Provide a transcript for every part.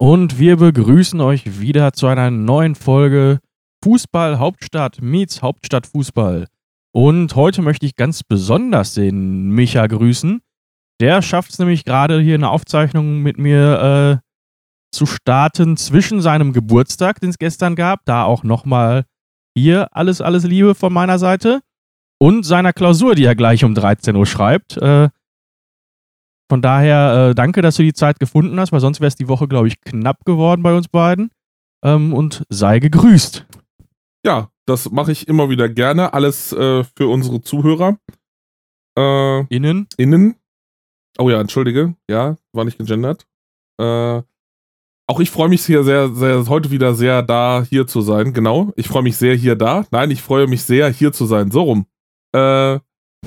Und wir begrüßen euch wieder zu einer neuen Folge Fußball Hauptstadt meets Hauptstadt Fußball. Und heute möchte ich ganz besonders den Micha grüßen. Der schafft es nämlich gerade hier eine Aufzeichnung mit mir äh, zu starten zwischen seinem Geburtstag, den es gestern gab, da auch nochmal hier alles, alles Liebe von meiner Seite und seiner Klausur, die er gleich um 13 Uhr schreibt. Äh, von daher äh, danke, dass du die Zeit gefunden hast, weil sonst wäre es die Woche, glaube ich, knapp geworden bei uns beiden. Ähm, und sei gegrüßt. Ja, das mache ich immer wieder gerne. Alles äh, für unsere Zuhörer. Äh, innen. Innen. Oh ja, entschuldige. Ja, war nicht gegendert. Äh, auch ich freue mich hier sehr, sehr, heute wieder sehr da, hier zu sein. Genau. Ich freue mich sehr hier da. Nein, ich freue mich sehr, hier zu sein. So rum. Äh,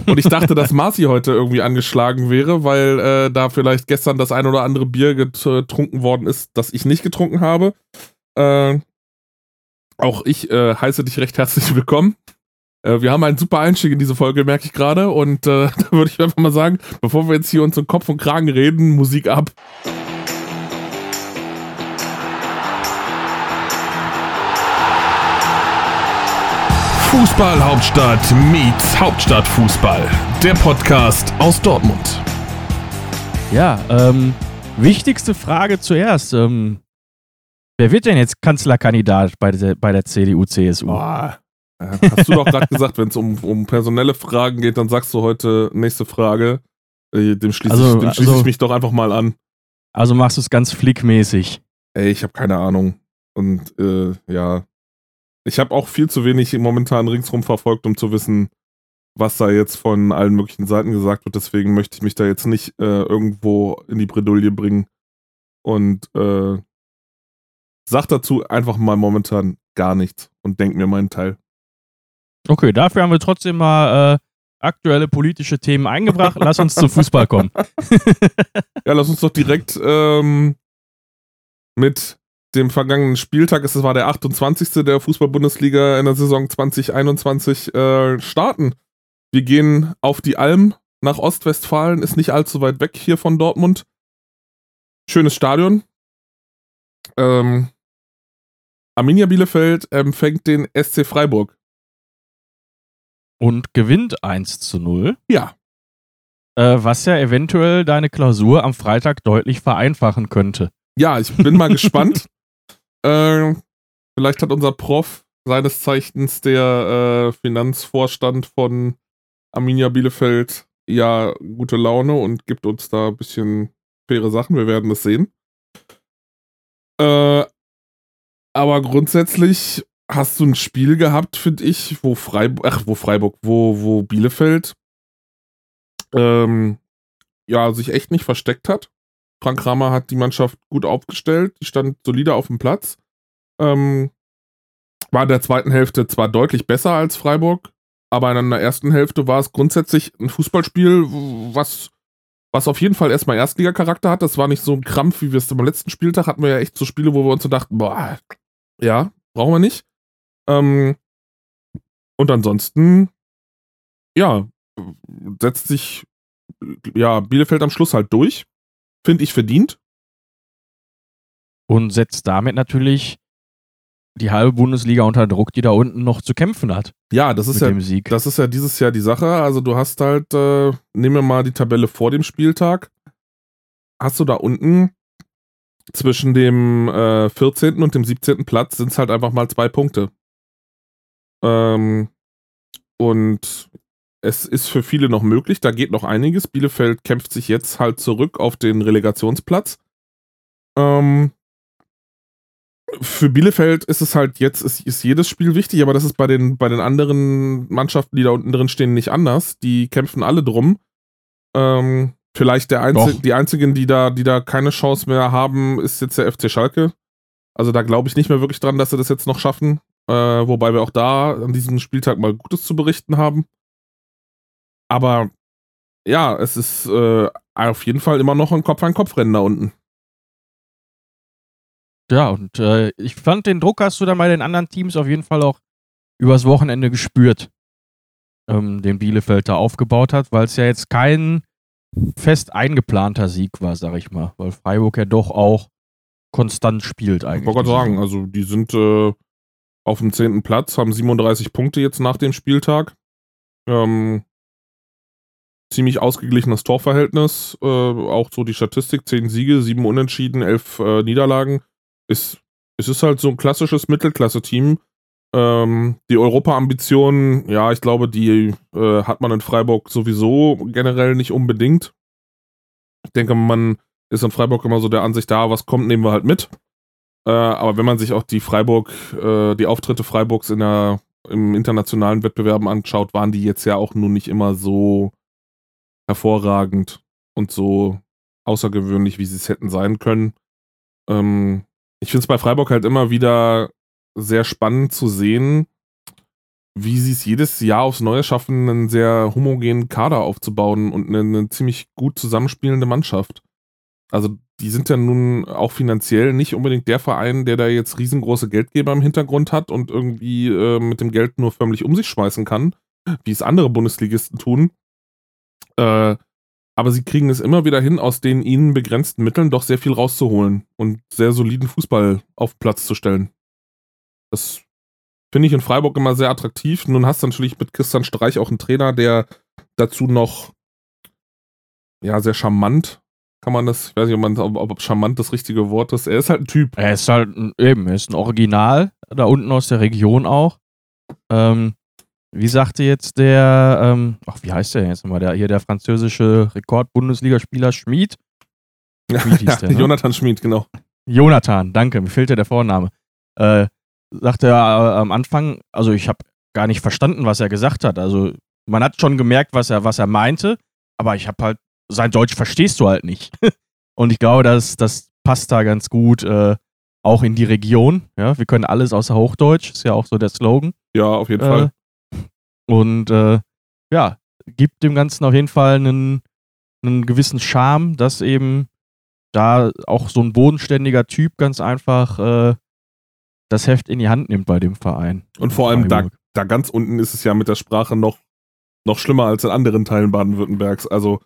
und ich dachte, dass Marci heute irgendwie angeschlagen wäre, weil äh, da vielleicht gestern das ein oder andere Bier getrunken worden ist, das ich nicht getrunken habe. Äh, auch ich äh, heiße dich recht herzlich willkommen. Äh, wir haben einen super Einstieg in diese Folge, merke ich gerade. Und äh, da würde ich einfach mal sagen, bevor wir jetzt hier uns um Kopf und Kragen reden, Musik ab. Fußball Hauptstadt meets Hauptstadt Fußball. Der Podcast aus Dortmund. Ja, ähm, wichtigste Frage zuerst. Ähm, wer wird denn jetzt Kanzlerkandidat bei der, bei der CDU-CSU? Boah. Hast du doch gerade gesagt, wenn es um, um personelle Fragen geht, dann sagst du heute nächste Frage. Äh, dem schließe also, ich, schließ also, ich mich doch einfach mal an. Also machst du es ganz flickmäßig. Ey, ich habe keine Ahnung. Und äh, ja, ich habe auch viel zu wenig momentan ringsrum verfolgt, um zu wissen, was da jetzt von allen möglichen Seiten gesagt wird. Deswegen möchte ich mich da jetzt nicht äh, irgendwo in die Bredouille bringen. Und äh, sag dazu einfach mal momentan gar nichts und denk mir meinen Teil. Okay, dafür haben wir trotzdem mal äh, aktuelle politische Themen eingebracht. Lass uns zu Fußball kommen. ja, lass uns doch direkt ähm, mit dem vergangenen Spieltag, es war der 28. der Fußball-Bundesliga in der Saison 2021, äh, starten. Wir gehen auf die Alm nach Ostwestfalen, ist nicht allzu weit weg hier von Dortmund. Schönes Stadion. Ähm, Arminia Bielefeld empfängt den SC Freiburg. Und gewinnt 1 zu 0. Ja. Äh, was ja eventuell deine Klausur am Freitag deutlich vereinfachen könnte. Ja, ich bin mal gespannt. Äh, vielleicht hat unser Prof, seines Zeichens der äh, Finanzvorstand von Arminia Bielefeld, ja gute Laune und gibt uns da ein bisschen faire Sachen. Wir werden es sehen. Äh, aber grundsätzlich hast du ein Spiel gehabt, finde ich, wo Freiburg, ach, wo Freiburg, wo, wo Bielefeld ähm, ja, sich echt nicht versteckt hat. Frank Kramer hat die Mannschaft gut aufgestellt, die stand solide auf dem Platz. Ähm, war in der zweiten Hälfte zwar deutlich besser als Freiburg, aber in der ersten Hälfte war es grundsätzlich ein Fußballspiel, was, was auf jeden Fall erstmal Erstliga-Charakter hat. Das war nicht so ein Krampf, wie wir es beim letzten Spieltag hatten wir ja echt so Spiele, wo wir uns so dachten, boah, ja, brauchen wir nicht. Ähm, und ansonsten, ja, setzt sich ja Bielefeld am Schluss halt durch finde ich verdient. Und setzt damit natürlich die halbe Bundesliga unter Druck, die da unten noch zu kämpfen hat. Ja, das ist ja, das ist ja dieses Jahr die Sache. Also du hast halt, äh, nehmen wir mal die Tabelle vor dem Spieltag. Hast du da unten zwischen dem äh, 14. und dem 17. Platz sind es halt einfach mal zwei Punkte. Ähm, und es ist für viele noch möglich, da geht noch einiges. Bielefeld kämpft sich jetzt halt zurück auf den Relegationsplatz. Ähm, für Bielefeld ist es halt jetzt, ist, ist, jedes Spiel wichtig, aber das ist bei den, bei den anderen Mannschaften, die da unten drin stehen, nicht anders. Die kämpfen alle drum. Ähm, vielleicht der Einzige, die einzigen, die da, die da keine Chance mehr haben, ist jetzt der FC Schalke. Also da glaube ich nicht mehr wirklich dran, dass sie das jetzt noch schaffen. Äh, wobei wir auch da an diesem Spieltag mal Gutes zu berichten haben. Aber ja, es ist äh, auf jeden Fall immer noch ein Kopf-an-Kopf-Rennen da unten. Ja, und äh, ich fand, den Druck hast du dann bei den anderen Teams auf jeden Fall auch übers Wochenende gespürt, ähm, den Bielefeld da aufgebaut hat, weil es ja jetzt kein fest eingeplanter Sieg war, sag ich mal, weil Freiburg ja doch auch konstant spielt eigentlich. Ich wollte gerade sagen, also die sind äh, auf dem zehnten Platz, haben 37 Punkte jetzt nach dem Spieltag. Ähm, ziemlich ausgeglichenes Torverhältnis. Äh, auch so die Statistik: 10 Siege, 7 Unentschieden, 11 äh, Niederlagen. Ist, es ist halt so ein klassisches Mittelklasse-Team. Ähm, die Europa-Ambition, ja, ich glaube, die äh, hat man in Freiburg sowieso generell nicht unbedingt. Ich denke, man ist in Freiburg immer so der Ansicht, da was kommt, nehmen wir halt mit. Äh, aber wenn man sich auch die Freiburg, äh, die Auftritte Freiburgs in der, im internationalen Wettbewerben anschaut, waren die jetzt ja auch nun nicht immer so hervorragend und so außergewöhnlich, wie sie es hätten sein können. Ähm, ich finde es bei Freiburg halt immer wieder sehr spannend zu sehen, wie sie es jedes Jahr aufs Neue schaffen, einen sehr homogenen Kader aufzubauen und eine, eine, ziemlich gut zusammenspielende Mannschaft. Also die sind ja nun auch finanziell nicht unbedingt der Verein, der da jetzt riesengroße Geldgeber im Hintergrund hat und irgendwie äh, mit dem Geld nur förmlich um sich schmeißen kann, wie es andere Bundesligisten tun. Äh, aber sie kriegen es immer wieder hin, aus den ihnen begrenzten Mitteln doch sehr viel rauszuholen und sehr soliden Fußball auf Platz zu stellen. Das finde ich in Freiburg immer sehr attraktiv. Nun hast du natürlich mit Christian Streich auch einen Trainer, der dazu noch ja sehr charmant kann man das, ich weiß nicht, ob, man, ob, ob charmant das richtige Wort ist. Er ist halt ein Typ. Er ist halt eben, er ist ein Original, da unten aus der Region auch. Ähm, wie sagte jetzt der, ähm, ach, wie heißt der jetzt nochmal? Der, hier der französische Rekord-Bundesligaspieler Schmid? Schmid ja, der, ne? Jonathan Schmid, genau. Jonathan, danke, mir fehlt ja der Vorname. Äh, sagte er äh, am Anfang, also ich habe gar nicht verstanden, was er gesagt hat. Also man hat schon gemerkt, was er, was er meinte, aber ich habe halt, sein Deutsch verstehst du halt nicht. Und ich glaube, das, das passt da ganz gut äh, auch in die Region. Ja, wir können alles außer Hochdeutsch, ist ja auch so der Slogan. Ja, auf jeden Fall. Und äh, ja, gibt dem Ganzen auf jeden Fall einen, einen gewissen Charme, dass eben da auch so ein bodenständiger Typ ganz einfach äh, das Heft in die Hand nimmt bei dem Verein. Und vor allem da, da ganz unten ist es ja mit der Sprache noch, noch schlimmer als in anderen Teilen Baden-Württembergs. Also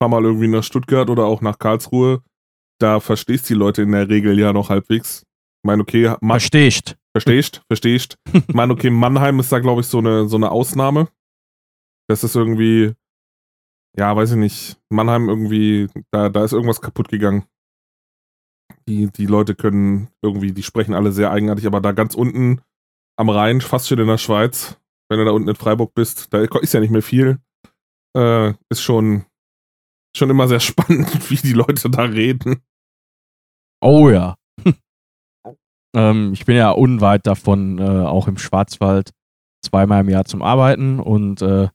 fahr mal irgendwie nach Stuttgart oder auch nach Karlsruhe. Da verstehst die Leute in der Regel ja noch halbwegs. Ich meine, okay, verstehst. Verstehst, verstehst. Ich meine, okay, Mannheim ist da, glaube ich, so eine, so eine Ausnahme. Das ist irgendwie, ja, weiß ich nicht. Mannheim irgendwie, da, da ist irgendwas kaputt gegangen. Die, die Leute können irgendwie, die sprechen alle sehr eigenartig, aber da ganz unten am Rhein, fast schon in der Schweiz, wenn du da unten in Freiburg bist, da ist ja nicht mehr viel. Äh, ist schon, schon immer sehr spannend, wie die Leute da reden. Oh ja. Ähm, ich bin ja unweit davon, äh, auch im Schwarzwald, zweimal im Jahr zum Arbeiten und äh,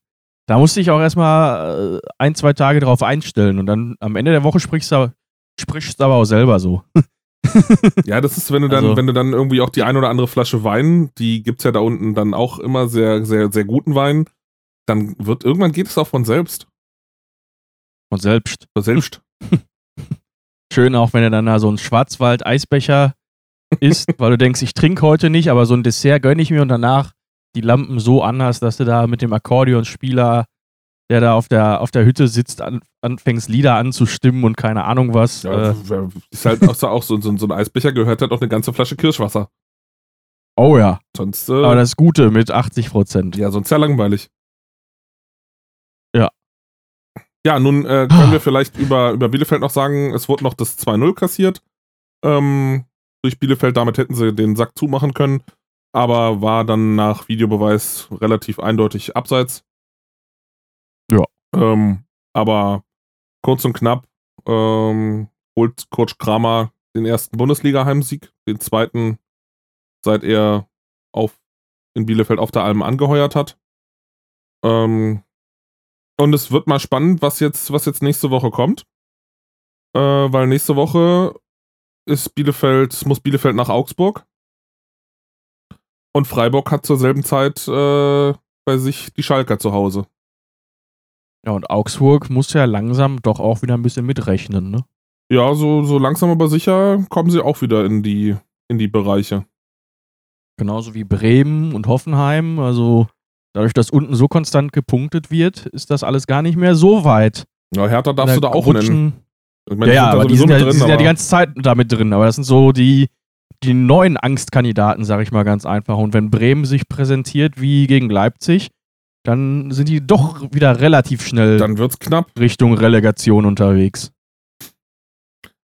da musste ich auch erstmal äh, ein, zwei Tage drauf einstellen und dann am Ende der Woche sprichst du, sprichst du aber auch selber so. ja, das ist, wenn du dann, also, wenn du dann irgendwie auch die ein oder andere Flasche Wein, die gibt es ja da unten dann auch immer sehr, sehr, sehr guten Wein, dann wird irgendwann geht es auch von selbst. Von selbst. Von selbst. Schön auch, wenn du dann da so einen Schwarzwald-Eisbecher isst, weil du denkst, ich trinke heute nicht, aber so ein Dessert gönne ich mir und danach die Lampen so an hast, dass du da mit dem Akkordeonspieler, der da auf der, auf der Hütte sitzt, an, anfängst Lieder anzustimmen und keine Ahnung was. Ja, äh, ist halt auch, so, auch so, so, so, ein Eisbecher gehört halt auch eine ganze Flasche Kirschwasser. Oh ja. Sonst, äh, aber das Gute mit 80 Prozent. Ja, sonst ja langweilig. Ja. Ja, nun äh, können wir vielleicht über, über Bielefeld noch sagen, es wurde noch das 2-0 kassiert. Ähm, durch Bielefeld. Damit hätten sie den Sack zumachen können, aber war dann nach Videobeweis relativ eindeutig abseits. Ja. Ähm, aber kurz und knapp ähm, holt Coach Kramer den ersten Bundesliga-Heimsieg, den zweiten, seit er auf, in Bielefeld auf der Alm angeheuert hat. Ähm, und es wird mal spannend, was jetzt, was jetzt nächste Woche kommt. Äh, weil nächste Woche ist Bielefeld, muss Bielefeld nach Augsburg. Und Freiburg hat zur selben Zeit äh, bei sich die Schalker zu Hause. Ja, und Augsburg muss ja langsam doch auch wieder ein bisschen mitrechnen, ne? Ja, so, so langsam aber sicher kommen sie auch wieder in die, in die Bereiche. Genauso wie Bremen und Hoffenheim. Also dadurch, dass unten so konstant gepunktet wird, ist das alles gar nicht mehr so weit. Ja, Hertha darfst du da auch rutschen. nennen. Ich mein, ja, ja aber die sind, ja, drin, die sind ja die ganze Zeit damit drin. Aber das sind so die, die neuen Angstkandidaten, sag ich mal ganz einfach. Und wenn Bremen sich präsentiert wie gegen Leipzig, dann sind die doch wieder relativ schnell dann wird's knapp. Richtung Relegation unterwegs.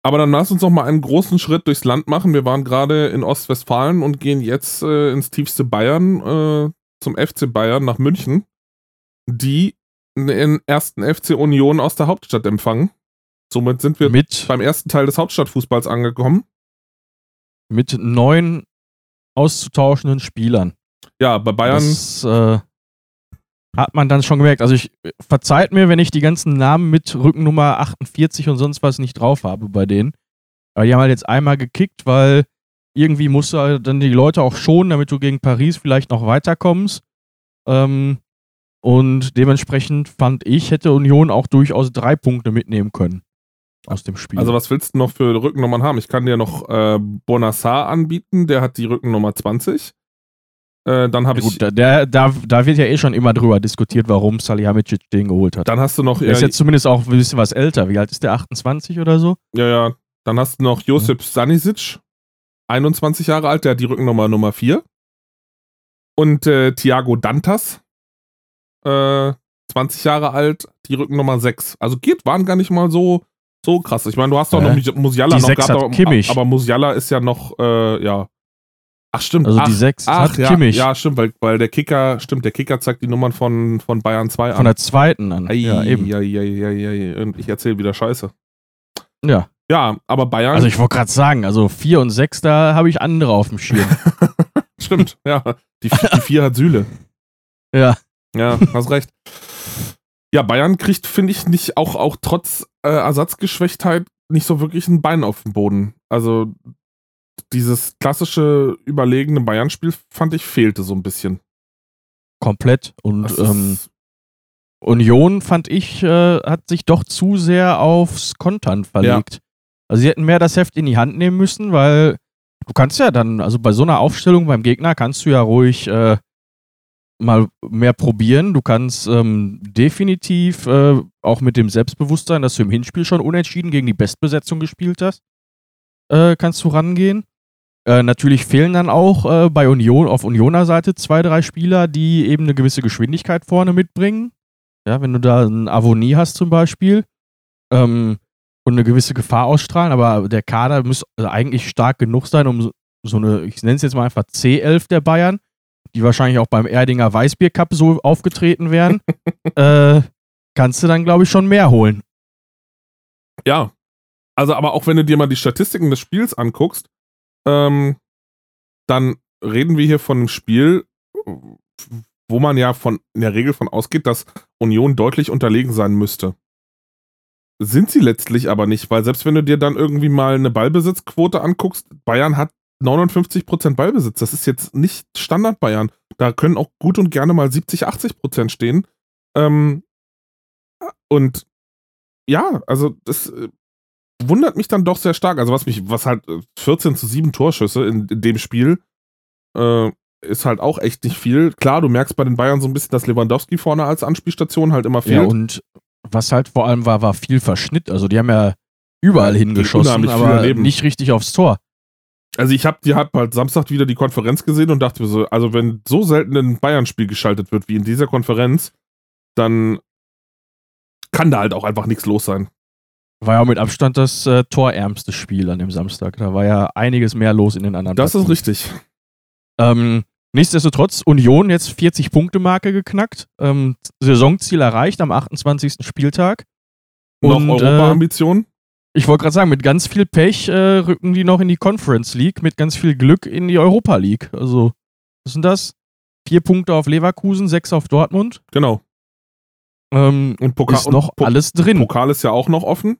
Aber dann lass uns noch mal einen großen Schritt durchs Land machen. Wir waren gerade in Ostwestfalen und gehen jetzt äh, ins tiefste Bayern, äh, zum FC Bayern nach München, die den ersten FC Union aus der Hauptstadt empfangen. Somit sind wir mit, beim ersten Teil des Hauptstadtfußballs angekommen. Mit neun auszutauschenden Spielern. Ja, bei Bayern. Das, äh, hat man dann schon gemerkt. Also ich verzeiht mir, wenn ich die ganzen Namen mit Rückennummer 48 und sonst was nicht drauf habe bei denen. Aber die haben halt jetzt einmal gekickt, weil irgendwie musst du halt dann die Leute auch schonen, damit du gegen Paris vielleicht noch weiterkommst. Ähm, und dementsprechend fand ich, hätte Union auch durchaus drei Punkte mitnehmen können aus dem Spiel. Also was willst du noch für Rückennummern haben? Ich kann dir noch äh, Bonassar anbieten, der hat die Rückennummer 20. Äh, dann habe ich. Gut, da, da, da wird ja eh schon immer drüber diskutiert, warum Salihamidzic den geholt hat. Dann hast du noch. Der ist jetzt zumindest auch ein bisschen was älter. Wie alt ist der? 28 oder so? Ja, ja. Dann hast du noch Josip ja. Sanisic, 21 Jahre alt, der hat die Rückennummer Nummer 4. Und äh, Thiago Dantas, äh, 20 Jahre alt, die Rückennummer 6. Also geht, waren gar nicht mal so, so krass. Ich meine, du hast doch äh, noch Musiala noch gehabt, aber, aber Musiala ist ja noch, äh, ja, Ach stimmt. Also ach, die 6 ach, hat ja, Kimmich. Ja, stimmt, weil, weil der Kicker, stimmt, der Kicker zeigt die Nummern von, von Bayern 2 an. Von der zweiten an. Ei, ja, eben. Ja, ja, ja, ja, Und ich erzähle wieder Scheiße. Ja. Ja, aber Bayern. Also ich wollte gerade sagen, also 4 und 6, da habe ich andere auf dem Schirm. stimmt, ja. Die 4 hat Sühle. Ja. Ja, hast recht. Ja, Bayern kriegt, finde ich, nicht auch, auch trotz äh, Ersatzgeschwächtheit nicht so wirklich ein Bein auf den Boden. Also dieses klassische überlegene Bayern-Spiel, fand ich, fehlte so ein bisschen. Komplett. Und ähm, Union, fand ich, äh, hat sich doch zu sehr aufs Kontern verlegt. Ja. Also sie hätten mehr das Heft in die Hand nehmen müssen, weil du kannst ja dann, also bei so einer Aufstellung beim Gegner kannst du ja ruhig äh, mal mehr probieren. Du kannst ähm, definitiv äh, auch mit dem Selbstbewusstsein, dass du im Hinspiel schon unentschieden gegen die Bestbesetzung gespielt hast, äh, kannst du rangehen. Äh, natürlich fehlen dann auch äh, bei Union auf Unioner Seite zwei, drei Spieler, die eben eine gewisse Geschwindigkeit vorne mitbringen. Ja, wenn du da einen Avonie hast zum Beispiel ähm, und eine gewisse Gefahr ausstrahlen, aber der Kader muss eigentlich stark genug sein, um so eine, ich nenne es jetzt mal einfach C11 der Bayern, die wahrscheinlich auch beim Erdinger Weißbier Cup so aufgetreten wären, äh, kannst du dann, glaube ich, schon mehr holen. Ja, also, aber auch wenn du dir mal die Statistiken des Spiels anguckst, ähm, dann reden wir hier von einem Spiel, wo man ja von in der Regel von ausgeht, dass Union deutlich unterlegen sein müsste. Sind sie letztlich aber nicht, weil selbst wenn du dir dann irgendwie mal eine Ballbesitzquote anguckst, Bayern hat 59% Ballbesitz. Das ist jetzt nicht Standard Bayern. Da können auch gut und gerne mal 70, 80% stehen. Ähm, und ja, also das äh, wundert mich dann doch sehr stark. Also was mich, was halt 14 äh, zu 7 Torschüsse in, in dem Spiel äh, ist halt auch echt nicht viel. Klar, du merkst bei den Bayern so ein bisschen, dass Lewandowski vorne als Anspielstation halt immer fehlt. Ja, und was halt vor allem war, war viel Verschnitt. Also die haben ja überall ja, hingeschossen, aber nicht richtig aufs Tor. Also ich habe die hab halt Samstag wieder die Konferenz gesehen und dachte mir so, also wenn so selten ein Bayern-Spiel geschaltet wird wie in dieser Konferenz, dann kann da halt auch einfach nichts los sein. War ja mit Abstand das äh, torärmste Spiel an dem Samstag. Da war ja einiges mehr los in den anderen. Das Partien. ist richtig. Ähm, nichtsdestotrotz, Union jetzt 40-Punkte-Marke geknackt. Ähm, Saisonziel erreicht am 28. Spieltag. Und, noch Europa-Ambitionen? Äh, ich wollte gerade sagen, mit ganz viel Pech äh, rücken die noch in die Conference League, mit ganz viel Glück in die Europa League. Also, was sind das? Vier Punkte auf Leverkusen, sechs auf Dortmund. Genau. Ähm, und Pokal ist noch alles drin. Pokal ist ja auch noch offen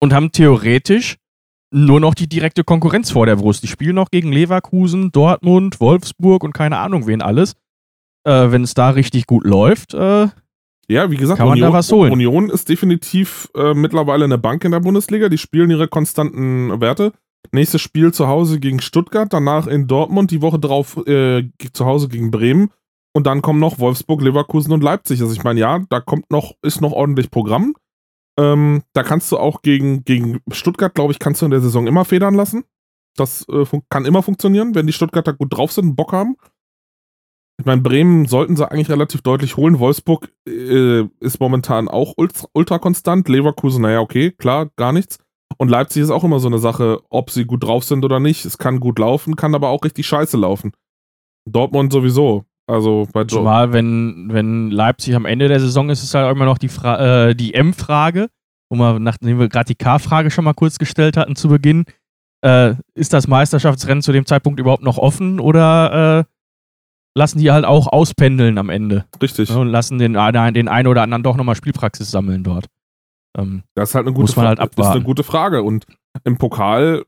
und haben theoretisch nur noch die direkte Konkurrenz vor der Brust. Die spielen noch gegen Leverkusen, Dortmund, Wolfsburg und keine Ahnung wen alles. Äh, Wenn es da richtig gut läuft, äh, ja, wie gesagt, Union. Union ist definitiv äh, mittlerweile eine Bank in der Bundesliga. Die spielen ihre konstanten Werte. Nächstes Spiel zu Hause gegen Stuttgart, danach in Dortmund, die Woche drauf äh, zu Hause gegen Bremen. Und dann kommen noch Wolfsburg, Leverkusen und Leipzig. Also ich meine, ja, da kommt noch, ist noch ordentlich Programm. Ähm, da kannst du auch gegen, gegen Stuttgart, glaube ich, kannst du in der Saison immer federn lassen. Das äh, kann immer funktionieren, wenn die Stuttgarter gut drauf sind und Bock haben. Ich meine, Bremen sollten sie eigentlich relativ deutlich holen. Wolfsburg äh, ist momentan auch ultra, konstant. Leverkusen, naja, okay, klar, gar nichts. Und Leipzig ist auch immer so eine Sache, ob sie gut drauf sind oder nicht. Es kann gut laufen, kann aber auch richtig scheiße laufen. Dortmund sowieso. Also bei Zumal, wenn, wenn Leipzig am Ende der Saison ist, ist halt immer noch die, äh, die M-Frage, wo wir, nachdem wir gerade die K-Frage schon mal kurz gestellt hatten zu Beginn, äh, ist das Meisterschaftsrennen zu dem Zeitpunkt überhaupt noch offen oder äh, lassen die halt auch auspendeln am Ende? Richtig. Ja, und lassen den, den einen oder anderen doch nochmal Spielpraxis sammeln dort. Ähm, das ist halt eine gute muss man halt abwarten. ist eine gute Frage. Und im Pokal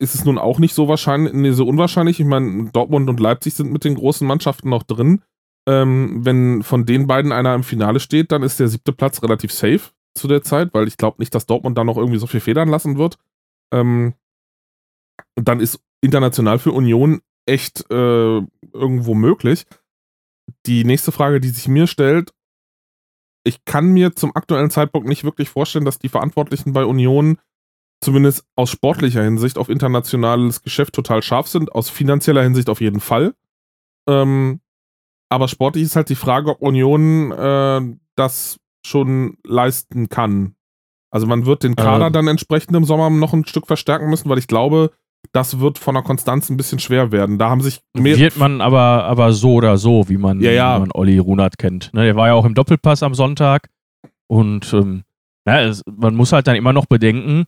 ist es nun auch nicht so wahrscheinlich, nee, so unwahrscheinlich. Ich meine, Dortmund und Leipzig sind mit den großen Mannschaften noch drin. Ähm, wenn von den beiden einer im Finale steht, dann ist der siebte Platz relativ safe zu der Zeit, weil ich glaube nicht, dass Dortmund da noch irgendwie so viel federn lassen wird. Ähm, dann ist international für Union echt äh, irgendwo möglich. Die nächste Frage, die sich mir stellt, ich kann mir zum aktuellen Zeitpunkt nicht wirklich vorstellen, dass die Verantwortlichen bei Union zumindest aus sportlicher Hinsicht auf internationales Geschäft total scharf sind, aus finanzieller Hinsicht auf jeden Fall. Ähm, aber sportlich ist halt die Frage, ob Union äh, das schon leisten kann. Also man wird den Kader ähm. dann entsprechend im Sommer noch ein Stück verstärken müssen, weil ich glaube, das wird von der Konstanz ein bisschen schwer werden. Da haben sich wird man aber, aber so oder so, wie man, ja, ja. Wie man Olli Runert kennt. Ne, der war ja auch im Doppelpass am Sonntag und ähm, na, es, man muss halt dann immer noch bedenken,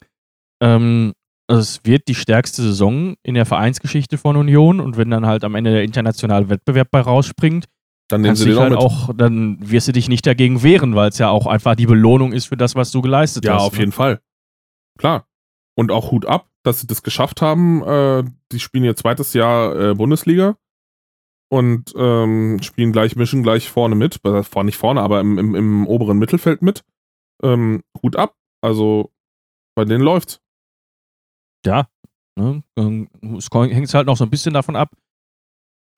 ähm, es wird die stärkste Saison in der Vereinsgeschichte von Union und wenn dann halt am Ende der internationale Wettbewerb bei rausspringt, dann nehmen sie dich halt auch, dann wirst du dich nicht dagegen wehren, weil es ja auch einfach die Belohnung ist für das, was du geleistet ja, hast. Ja, auf ne? jeden Fall. Klar. Und auch Hut ab, dass sie das geschafft haben. Äh, die spielen ihr zweites Jahr äh, Bundesliga und ähm, spielen gleich, mischen gleich vorne mit. Äh, nicht vorne, aber im, im, im oberen Mittelfeld mit. Ähm, Hut ab. Also bei denen läuft's ja, ne, es hängt halt noch so ein bisschen davon ab,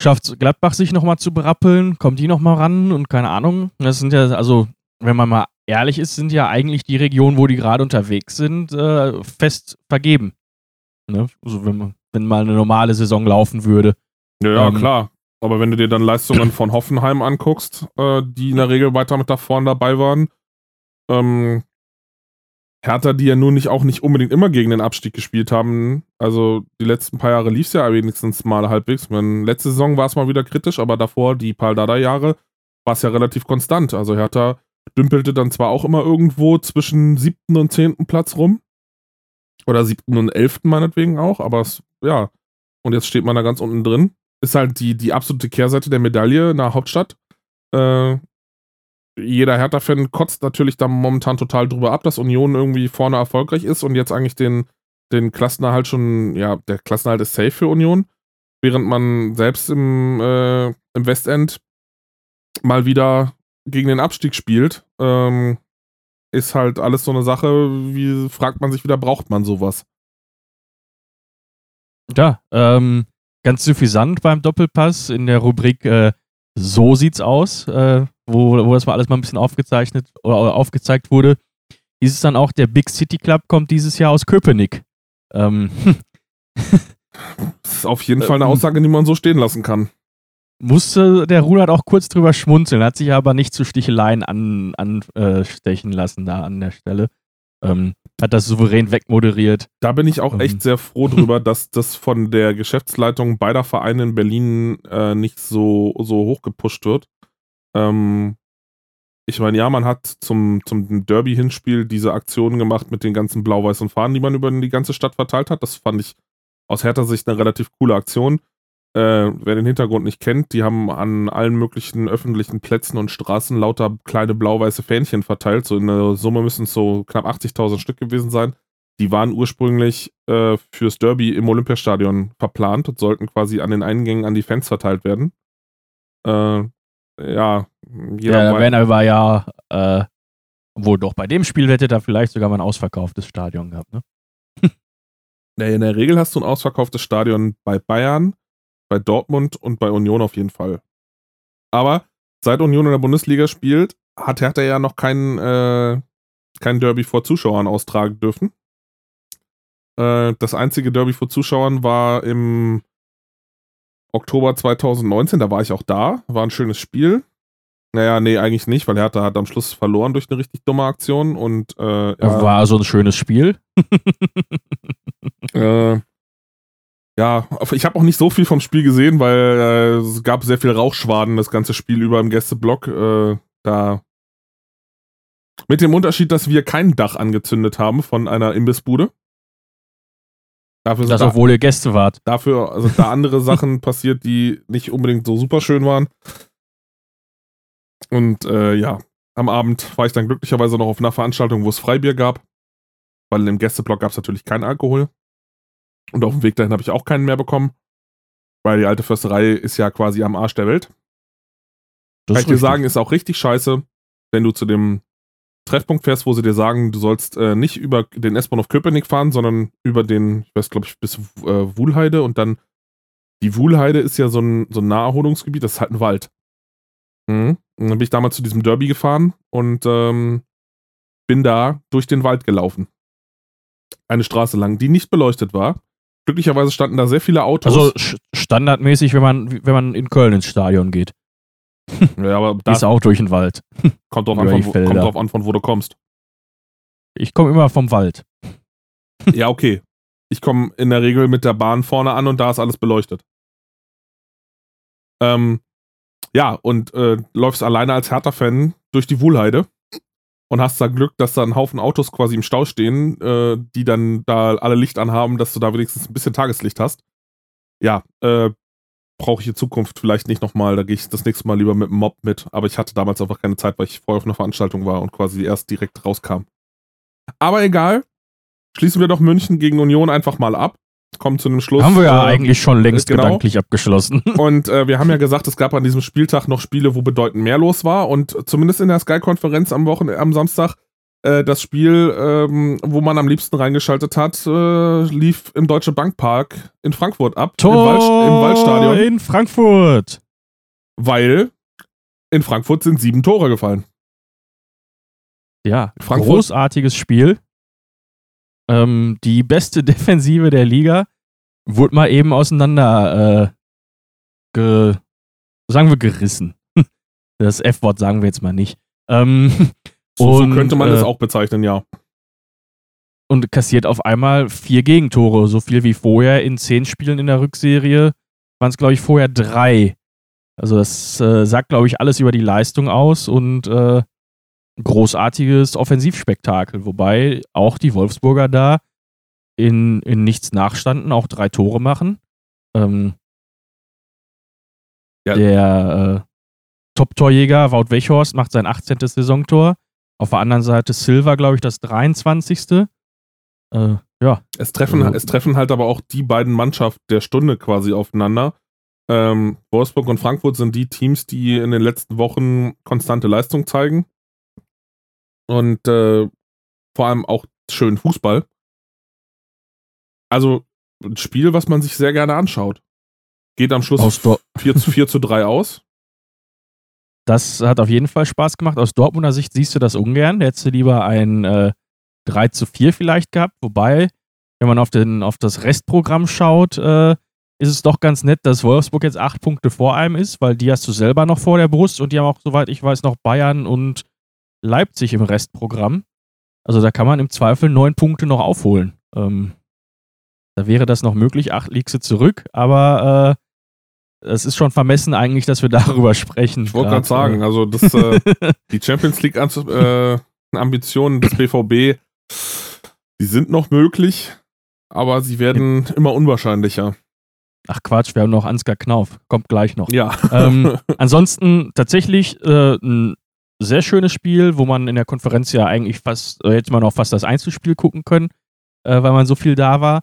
schafft Gladbach sich nochmal zu berappeln, kommt die nochmal ran und keine Ahnung. Das sind ja, also, wenn man mal ehrlich ist, sind ja eigentlich die Regionen, wo die gerade unterwegs sind, äh, fest vergeben. Ne? Also wenn, man, wenn mal eine normale Saison laufen würde. Ja, ja ähm, klar. Aber wenn du dir dann Leistungen von Hoffenheim anguckst, äh, die in der Regel weiter mit da vorne dabei waren, ähm, Hertha, die ja nun nicht auch nicht unbedingt immer gegen den Abstieg gespielt haben. Also die letzten paar Jahre lief es ja wenigstens mal halbwegs. Meine, letzte Saison war es mal wieder kritisch, aber davor, die Paldada-Jahre, war es ja relativ konstant. Also Hertha dümpelte dann zwar auch immer irgendwo zwischen siebten und zehnten Platz rum. Oder siebten und elften meinetwegen auch, aber es, ja. Und jetzt steht man da ganz unten drin. Ist halt die, die absolute Kehrseite der Medaille der Hauptstadt. Äh, jeder Hertha-Fan kotzt natürlich da momentan total drüber ab, dass Union irgendwie vorne erfolgreich ist und jetzt eigentlich den, den Klassenerhalt schon, ja, der Klassenerhalt ist safe für Union, während man selbst im, äh, im Westend mal wieder gegen den Abstieg spielt, ähm, ist halt alles so eine Sache, wie fragt man sich wieder, braucht man sowas? Ja, ähm, ganz suffisant beim Doppelpass in der Rubrik äh, So sieht's aus. Äh, wo, wo das mal alles mal ein bisschen aufgezeichnet oder aufgezeigt wurde, ist es dann auch, der Big City Club kommt dieses Jahr aus Köpenick. Ähm. das ist auf jeden Fall eine ähm. Aussage, die man so stehen lassen kann. Musste der Rudert auch kurz drüber schmunzeln, hat sich aber nicht zu Sticheleien anstechen an, äh, lassen da an der Stelle. Ähm, hat das souverän wegmoderiert. Da bin ich auch ähm. echt sehr froh drüber, dass das von der Geschäftsleitung beider Vereine in Berlin äh, nicht so, so hoch gepusht wird. Ähm, ich meine, ja, man hat zum, zum Derby-Hinspiel diese Aktion gemacht mit den ganzen blau-weißen Fahnen, die man über die ganze Stadt verteilt hat. Das fand ich aus härter Sicht eine relativ coole Aktion. Äh, wer den Hintergrund nicht kennt, die haben an allen möglichen öffentlichen Plätzen und Straßen lauter kleine blau-weiße Fähnchen verteilt. So in der Summe müssen es so knapp 80.000 Stück gewesen sein. Die waren ursprünglich äh, fürs Derby im Olympiastadion verplant und sollten quasi an den Eingängen an die Fans verteilt werden. Äh, ja, jeder ja, Werner war ja, äh, wohl doch bei dem Spiel hätte da vielleicht sogar mal ein ausverkauftes Stadion gehabt, ne? in der Regel hast du ein ausverkauftes Stadion bei Bayern, bei Dortmund und bei Union auf jeden Fall. Aber seit Union in der Bundesliga spielt, hat Hertha ja noch kein, äh, kein Derby vor Zuschauern austragen dürfen. Äh, das einzige Derby vor Zuschauern war im Oktober 2019, da war ich auch da, war ein schönes Spiel. Naja, nee, eigentlich nicht, weil Hertha hat am Schluss verloren durch eine richtig dumme Aktion und äh, ja, war so ein schönes Spiel. äh, ja, ich habe auch nicht so viel vom Spiel gesehen, weil äh, es gab sehr viel Rauchschwaden das ganze Spiel über im Gästeblock. Äh, da mit dem Unterschied, dass wir kein Dach angezündet haben von einer Imbissbude. Dafür das, obwohl ihr Gäste wart. Dafür, also da andere Sachen passiert, die nicht unbedingt so super schön waren. Und äh, ja, am Abend war ich dann glücklicherweise noch auf einer Veranstaltung, wo es Freibier gab. Weil im Gästeblock gab es natürlich keinen Alkohol. Und auf dem Weg dahin habe ich auch keinen mehr bekommen. Weil die alte Försterei ist ja quasi am Arsch der Welt. Das Kann ich dir sagen, ist auch richtig scheiße, wenn du zu dem Treffpunkt fährst, wo sie dir sagen, du sollst äh, nicht über den S-Bahnhof Köpenick fahren, sondern über den, ich weiß, glaube ich, bis äh, Wuhlheide und dann die Wuhlheide ist ja so ein, so ein Naherholungsgebiet, das ist halt ein Wald. Mhm. Und dann bin ich damals zu diesem Derby gefahren und ähm, bin da durch den Wald gelaufen. Eine Straße lang, die nicht beleuchtet war. Glücklicherweise standen da sehr viele Autos. Also standardmäßig, wenn man, wenn man in Köln ins Stadion geht. Ja, aber da ist auch durch den Wald. Kommt drauf, an, von, kommt drauf an, von wo du kommst. Ich komme immer vom Wald. Ja, okay. Ich komme in der Regel mit der Bahn vorne an und da ist alles beleuchtet. Ähm, ja, und äh, läufst alleine als Hertha-Fan durch die Wohlheide und hast da Glück, dass da ein Haufen Autos quasi im Stau stehen, äh, die dann da alle Licht anhaben, dass du da wenigstens ein bisschen Tageslicht hast. Ja, äh, brauche ich in Zukunft vielleicht nicht nochmal, da gehe ich das nächste Mal lieber mit dem Mob mit. Aber ich hatte damals einfach keine Zeit, weil ich vorher auf einer Veranstaltung war und quasi erst direkt rauskam. Aber egal, schließen wir doch München gegen Union einfach mal ab. Kommen zu einem Schluss. Haben wir ja äh, eigentlich schon längst genau. gedanklich abgeschlossen. Und äh, wir haben ja gesagt, es gab an diesem Spieltag noch Spiele, wo bedeutend mehr los war. Und zumindest in der Sky-Konferenz am Wochenende, am Samstag äh, das Spiel, ähm, wo man am liebsten reingeschaltet hat, äh, lief im Deutsche Bankpark in Frankfurt ab. Tor im, Wald, im Waldstadion. In Frankfurt. Weil in Frankfurt sind sieben Tore gefallen. Ja, Frankfurt. großartiges Spiel. Ähm, die beste Defensive der Liga wurde mal eben auseinander, äh, ge, sagen wir, gerissen. Das F-Wort sagen wir jetzt mal nicht. Ähm, so, und, so könnte man es äh, auch bezeichnen, ja. Und kassiert auf einmal vier Gegentore, so viel wie vorher in zehn Spielen in der Rückserie. Waren es, glaube ich, vorher drei. Also das äh, sagt, glaube ich, alles über die Leistung aus und äh, großartiges Offensivspektakel, wobei auch die Wolfsburger da in, in nichts nachstanden, auch drei Tore machen. Ähm, ja. Der äh, Top-Torjäger Wout Wechhorst macht sein 18. Saisontor. Auf der anderen Seite Silva, glaube ich, das 23. Äh, ja. Es treffen, also, es treffen halt aber auch die beiden Mannschaften der Stunde quasi aufeinander. Ähm, Wolfsburg und Frankfurt sind die Teams, die in den letzten Wochen konstante Leistung zeigen. Und äh, vor allem auch schön Fußball. Also ein Spiel, was man sich sehr gerne anschaut. Geht am Schluss 4 zu 4 zu 3 aus. Das hat auf jeden Fall Spaß gemacht. Aus Dortmunder Sicht siehst du das ungern. Hättest du lieber ein äh, 3 zu 4 vielleicht gehabt. Wobei, wenn man auf, den, auf das Restprogramm schaut, äh, ist es doch ganz nett, dass Wolfsburg jetzt acht Punkte vor einem ist, weil die hast du selber noch vor der Brust und die haben auch, soweit ich weiß, noch Bayern und Leipzig im Restprogramm. Also da kann man im Zweifel neun Punkte noch aufholen. Ähm, da wäre das noch möglich. Acht du zurück, aber äh, es ist schon vermessen eigentlich, dass wir darüber sprechen. Ich wollte gerade sagen, also das, äh, die Champions League äh, Ambitionen des BVB, die sind noch möglich, aber sie werden immer unwahrscheinlicher. Ach Quatsch, wir haben noch Ansgar Knauf, kommt gleich noch. Ja. Ähm, ansonsten tatsächlich äh, ein sehr schönes Spiel, wo man in der Konferenz ja eigentlich fast, äh, hätte man auch fast das Einzelspiel gucken können, äh, weil man so viel da war,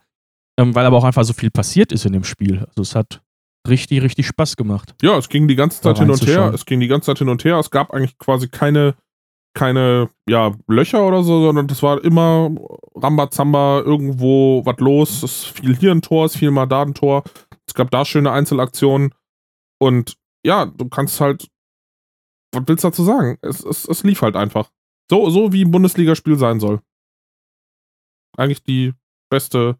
ähm, weil aber auch einfach so viel passiert ist in dem Spiel. Also es hat richtig, richtig Spaß gemacht. Ja, es ging die ganze Zeit hin und her. Es ging die ganze Zeit hin und her. Es gab eigentlich quasi keine, keine ja, Löcher oder so, sondern es war immer Rambazamba, irgendwo was los. Es fiel hier ein Tor, es fiel mal da ein Tor. Es gab da schöne Einzelaktionen. Und ja, du kannst halt, was willst du dazu sagen? Es, es, es lief halt einfach. So, so wie ein Bundesligaspiel sein soll. Eigentlich die beste,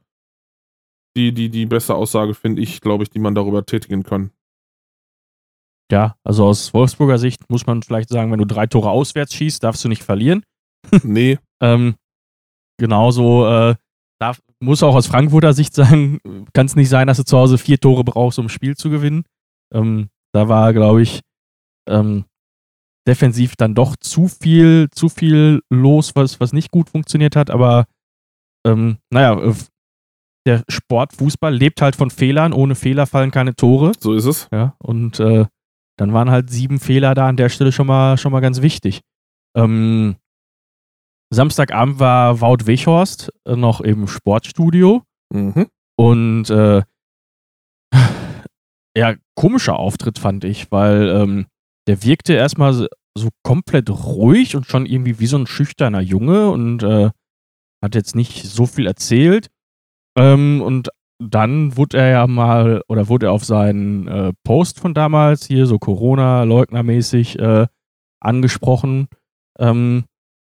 die, die, die beste Aussage, finde ich, glaube ich, die man darüber tätigen kann. Ja, also aus Wolfsburger Sicht muss man vielleicht sagen, wenn du drei Tore auswärts schießt, darfst du nicht verlieren. Nee. ähm, genauso äh, darf, muss auch aus Frankfurter Sicht sagen, kann es nicht sein, dass du zu Hause vier Tore brauchst, um ein Spiel zu gewinnen. Ähm, da war, glaube ich, ähm, defensiv dann doch zu viel, zu viel los, was, was nicht gut funktioniert hat. Aber ähm, naja, äh, der Sportfußball lebt halt von Fehlern. Ohne Fehler fallen keine Tore. So ist es. Ja, und äh, dann waren halt sieben Fehler da an der Stelle schon mal, schon mal ganz wichtig. Ähm, Samstagabend war Wout Weghorst äh, noch im Sportstudio. Mhm. Und äh, ja, komischer Auftritt fand ich, weil ähm, der wirkte erstmal so, komplett ruhig und schon irgendwie wie so ein schüchterner Junge und äh, hat jetzt nicht so viel erzählt. Ähm, und dann wurde er ja mal, oder wurde er auf seinen äh, Post von damals, hier so Corona-Leugnermäßig, äh, angesprochen, ähm,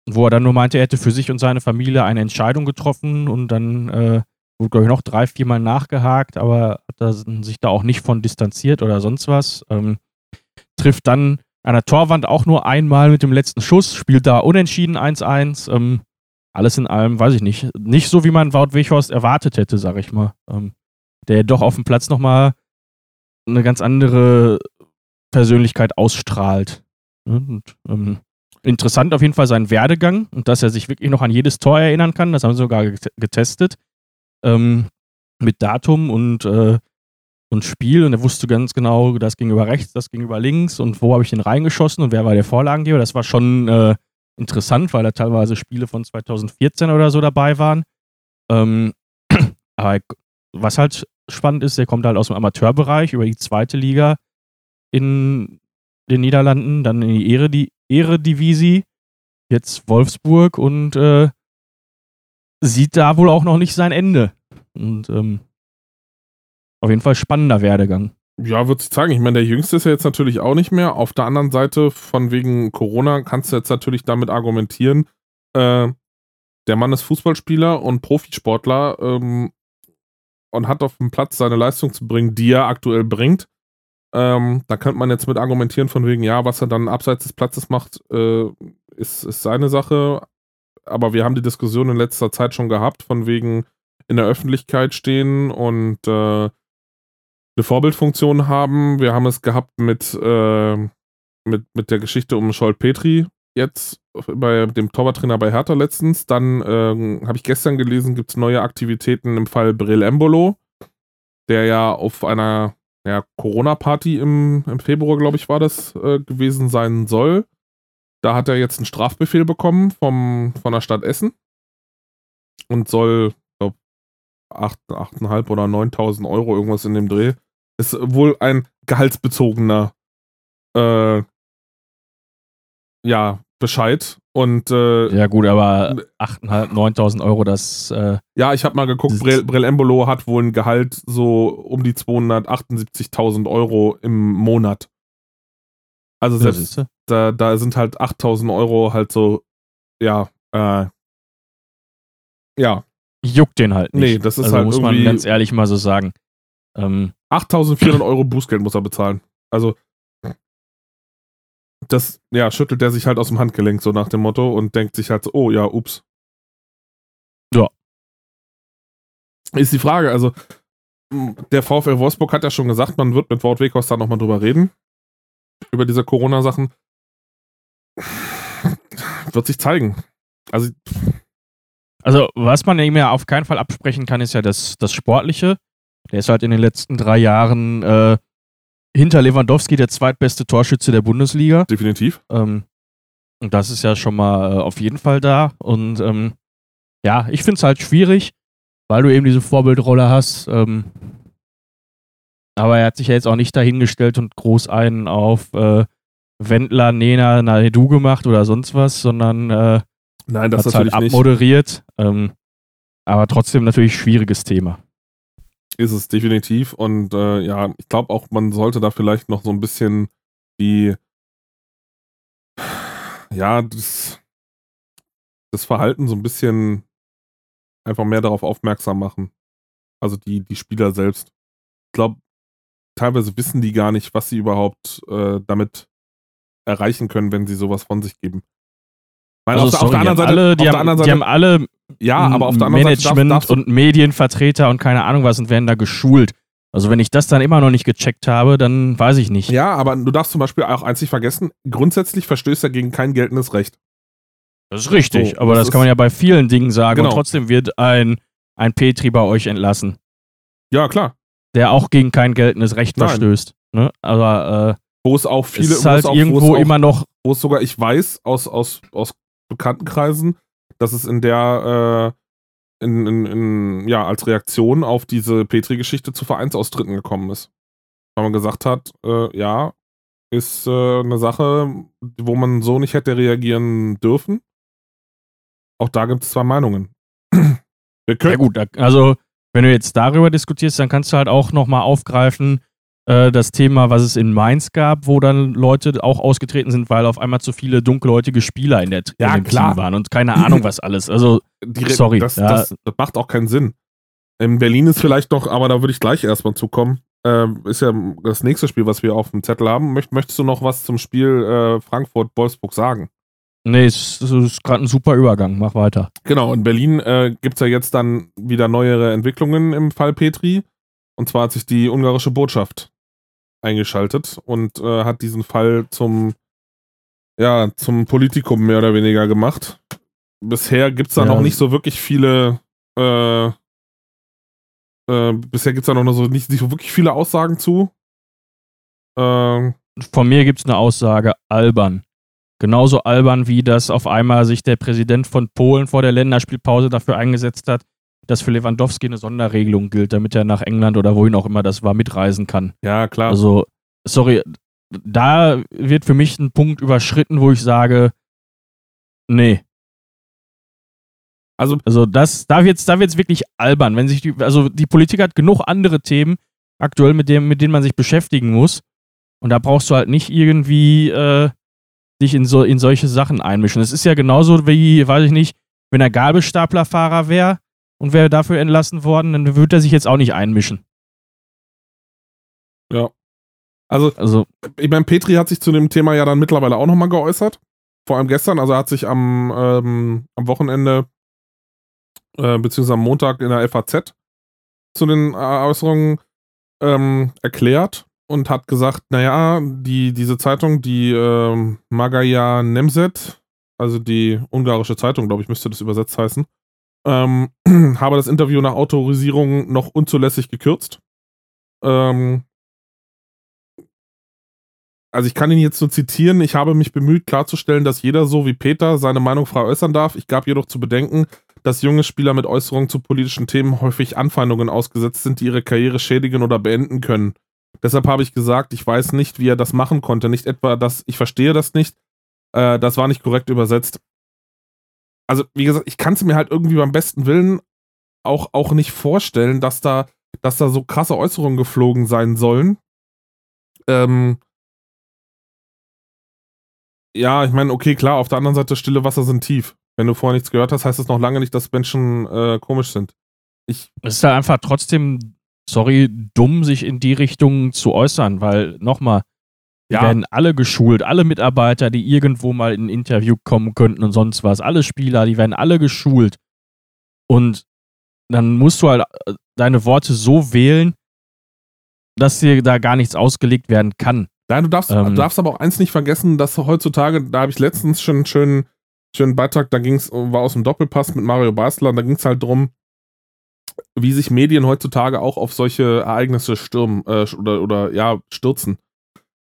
wo er dann nur meinte, er hätte für sich und seine Familie eine Entscheidung getroffen und dann äh, wurde, glaube ich, noch drei, viermal nachgehakt, aber hat er sich da auch nicht von distanziert oder sonst was. Ähm, trifft dann an der Torwand auch nur einmal mit dem letzten Schuss, spielt da unentschieden 1-1. Ähm, alles in allem, weiß ich nicht, nicht so, wie man Wout Weghorst erwartet hätte, sag ich mal. Ähm, der doch auf dem Platz nochmal eine ganz andere Persönlichkeit ausstrahlt. Und, ähm, interessant auf jeden Fall sein Werdegang und dass er sich wirklich noch an jedes Tor erinnern kann. Das haben sie sogar getestet. Ähm, mit Datum und, äh, und Spiel. Und er wusste ganz genau, das ging über rechts, das ging über links und wo habe ich den reingeschossen und wer war der Vorlagengeber. Das war schon äh, interessant, weil da teilweise Spiele von 2014 oder so dabei waren. Ähm, aber was halt spannend ist, der kommt halt aus dem Amateurbereich über die zweite Liga in den Niederlanden, dann in die Eredi Eredivisie, jetzt Wolfsburg und äh, sieht da wohl auch noch nicht sein Ende. Und ähm, auf jeden Fall spannender Werdegang. Ja, würde ich sagen. Ich meine, der Jüngste ist ja jetzt natürlich auch nicht mehr. Auf der anderen Seite, von wegen Corona, kannst du jetzt natürlich damit argumentieren, äh, der Mann ist Fußballspieler und Profisportler ähm, und hat auf dem Platz seine Leistung zu bringen, die er aktuell bringt. Ähm, da könnte man jetzt mit argumentieren, von wegen, ja, was er dann abseits des Platzes macht, äh, ist, ist seine Sache. Aber wir haben die Diskussion in letzter Zeit schon gehabt, von wegen in der Öffentlichkeit stehen und äh, eine Vorbildfunktion haben. Wir haben es gehabt mit, äh, mit, mit der Geschichte um Scholt Petri jetzt bei dem Torwarttrainer bei Hertha letztens. Dann äh, habe ich gestern gelesen, gibt es neue Aktivitäten im Fall Brill Embolo, der ja auf einer ja, Corona-Party im, im Februar, glaube ich, war das, äh, gewesen sein soll. Da hat er jetzt einen Strafbefehl bekommen vom, von der Stadt Essen und soll, glaube 8,5 oder 9.000 Euro irgendwas in dem Dreh ist wohl ein gehaltsbezogener äh, ja, Bescheid. Und äh, ja, gut, aber 8.500, 9.000 Euro, das. Äh, ja, ich habe mal geguckt, Brel, Brel Embolo hat wohl ein Gehalt so um die 278.000 Euro im Monat. Also selbst, da, da sind halt 8.000 Euro halt so, ja, äh, ja. Juckt den halt nicht. Nee, das ist also halt muss man ganz ehrlich mal so sagen. Ähm, 8400 Euro Bußgeld muss er bezahlen. Also, das, ja, schüttelt er sich halt aus dem Handgelenk, so nach dem Motto, und denkt sich halt so, oh ja, ups. Ja. Ist die Frage, also, der VfL Wolfsburg hat ja schon gesagt, man wird mit Wort Weghorst da nochmal drüber reden. Über diese Corona-Sachen. Wird sich zeigen. Also, also, was man ihm ja auf keinen Fall absprechen kann, ist ja das, das Sportliche. Der ist halt in den letzten drei Jahren äh, hinter Lewandowski der zweitbeste Torschütze der Bundesliga. Definitiv. Ähm, und das ist ja schon mal äh, auf jeden Fall da. Und ähm, ja, ich finde es halt schwierig, weil du eben diese Vorbildrolle hast. Ähm, aber er hat sich ja jetzt auch nicht dahingestellt und groß einen auf äh, Wendler, Nena, Naidu gemacht oder sonst was, sondern äh, Nein, das hat halt abmoderiert. Ähm, aber trotzdem natürlich schwieriges Thema. Ist es definitiv. Und äh, ja, ich glaube auch, man sollte da vielleicht noch so ein bisschen die, ja, das, das Verhalten so ein bisschen einfach mehr darauf aufmerksam machen. Also die, die Spieler selbst. Ich glaube, teilweise wissen die gar nicht, was sie überhaupt äh, damit erreichen können, wenn sie sowas von sich geben. Meine, also, auf, sorry, auf, der anderen Seite, alle, die, haben, Seite, die haben alle ja, aber auf der anderen Management Seite darf, und Medienvertreter und keine Ahnung was und werden da geschult. Also wenn ich das dann immer noch nicht gecheckt habe, dann weiß ich nicht. Ja, aber du darfst zum Beispiel auch eins nicht vergessen, grundsätzlich verstößt er gegen kein geltendes Recht. Das ist richtig, so, aber das, das kann man ja bei vielen Dingen sagen genau. und trotzdem wird ein, ein Petri bei euch entlassen. Ja, klar. Der auch gegen kein geltendes Recht Nein. verstößt. Ne? Aber äh, wo es auch viele ist halt auch, irgendwo auch, immer noch. Wo es sogar, ich weiß, aus, aus, aus Bekanntenkreisen, dass es in der äh, in, in, in, ja, als Reaktion auf diese Petri-Geschichte zu Vereinsaustritten gekommen ist. Weil man gesagt hat, äh, ja, ist äh, eine Sache, wo man so nicht hätte reagieren dürfen. Auch da gibt es zwei Meinungen. Ja gut, also wenn du jetzt darüber diskutierst, dann kannst du halt auch nochmal aufgreifen, äh, das Thema, was es in Mainz gab, wo dann Leute auch ausgetreten sind, weil auf einmal zu viele dunkelhäutige Spieler in der ja, in klar. Team waren und keine Ahnung was alles. Also, Die, sorry. Das, ja. das, das, macht auch keinen Sinn. In Berlin ist vielleicht noch, aber da würde ich gleich erstmal zukommen. Äh, ist ja das nächste Spiel, was wir auf dem Zettel haben. Möcht, möchtest du noch was zum Spiel äh, Frankfurt-Wolfsburg sagen? Nee, es, es ist gerade ein super Übergang. Mach weiter. Genau, in Berlin äh, gibt es ja jetzt dann wieder neuere Entwicklungen im Fall Petri. Und zwar hat sich die ungarische Botschaft eingeschaltet und äh, hat diesen Fall zum, ja, zum Politikum mehr oder weniger gemacht. Bisher gibt es da ja. noch nicht so wirklich viele, äh, äh, bisher gibt es da noch so nicht, nicht so wirklich viele Aussagen zu. Ähm, Von mir gibt es eine Aussage, albern. Genauso albern, wie das auf einmal sich der Präsident von Polen vor der Länderspielpause dafür eingesetzt hat, dass für Lewandowski eine Sonderregelung gilt, damit er nach England oder wohin auch immer das war, mitreisen kann. Ja, klar. Also, sorry, da wird für mich ein Punkt überschritten, wo ich sage, nee. Also, also das, da wird es da wird's wirklich albern. Wenn sich die, also die Politik hat genug andere Themen aktuell, mit, dem, mit denen man sich beschäftigen muss. Und da brauchst du halt nicht irgendwie äh, dich in, so, in solche Sachen einmischen. Es ist ja genauso wie, weiß ich nicht, wenn er Gabelstaplerfahrer wäre, und wäre dafür entlassen worden, dann würde er sich jetzt auch nicht einmischen. Ja. Also, also ich meine, Petri hat sich zu dem Thema ja dann mittlerweile auch nochmal geäußert. Vor allem gestern, also er hat sich am, ähm, am Wochenende, äh, beziehungsweise am Montag in der FAZ zu den Äußerungen ähm, erklärt und hat gesagt, naja, die, diese Zeitung, die ähm, Magaya Nemzet, also die ungarische Zeitung, glaube ich, müsste das übersetzt heißen, ähm, habe das Interview nach Autorisierung noch unzulässig gekürzt. Ähm, also ich kann ihn jetzt nur zitieren. Ich habe mich bemüht klarzustellen, dass jeder so wie Peter seine Meinung frei äußern darf. Ich gab jedoch zu bedenken, dass junge Spieler mit Äußerungen zu politischen Themen häufig Anfeindungen ausgesetzt sind, die ihre Karriere schädigen oder beenden können. Deshalb habe ich gesagt, ich weiß nicht, wie er das machen konnte. Nicht etwa, dass ich verstehe das nicht. Äh, das war nicht korrekt übersetzt also wie gesagt, ich kann es mir halt irgendwie beim besten Willen auch, auch nicht vorstellen, dass da, dass da so krasse Äußerungen geflogen sein sollen. Ähm, ja, ich meine, okay, klar, auf der anderen Seite, stille Wasser sind tief. Wenn du vorher nichts gehört hast, heißt das noch lange nicht, dass Menschen äh, komisch sind. Ich es ist halt einfach trotzdem, sorry, dumm, sich in die Richtung zu äußern, weil nochmal, die ja. werden alle geschult, alle Mitarbeiter, die irgendwo mal in ein Interview kommen könnten und sonst was, alle Spieler, die werden alle geschult. Und dann musst du halt äh, deine Worte so wählen, dass dir da gar nichts ausgelegt werden kann. Nein, du darfst, ähm, darfst aber auch eins nicht vergessen, dass heutzutage, da habe ich letztens schon einen schönen, schönen Beitrag, da ging es, war aus dem Doppelpass mit Mario Basler, und da ging es halt drum, wie sich Medien heutzutage auch auf solche Ereignisse stürmen äh, oder, oder ja, stürzen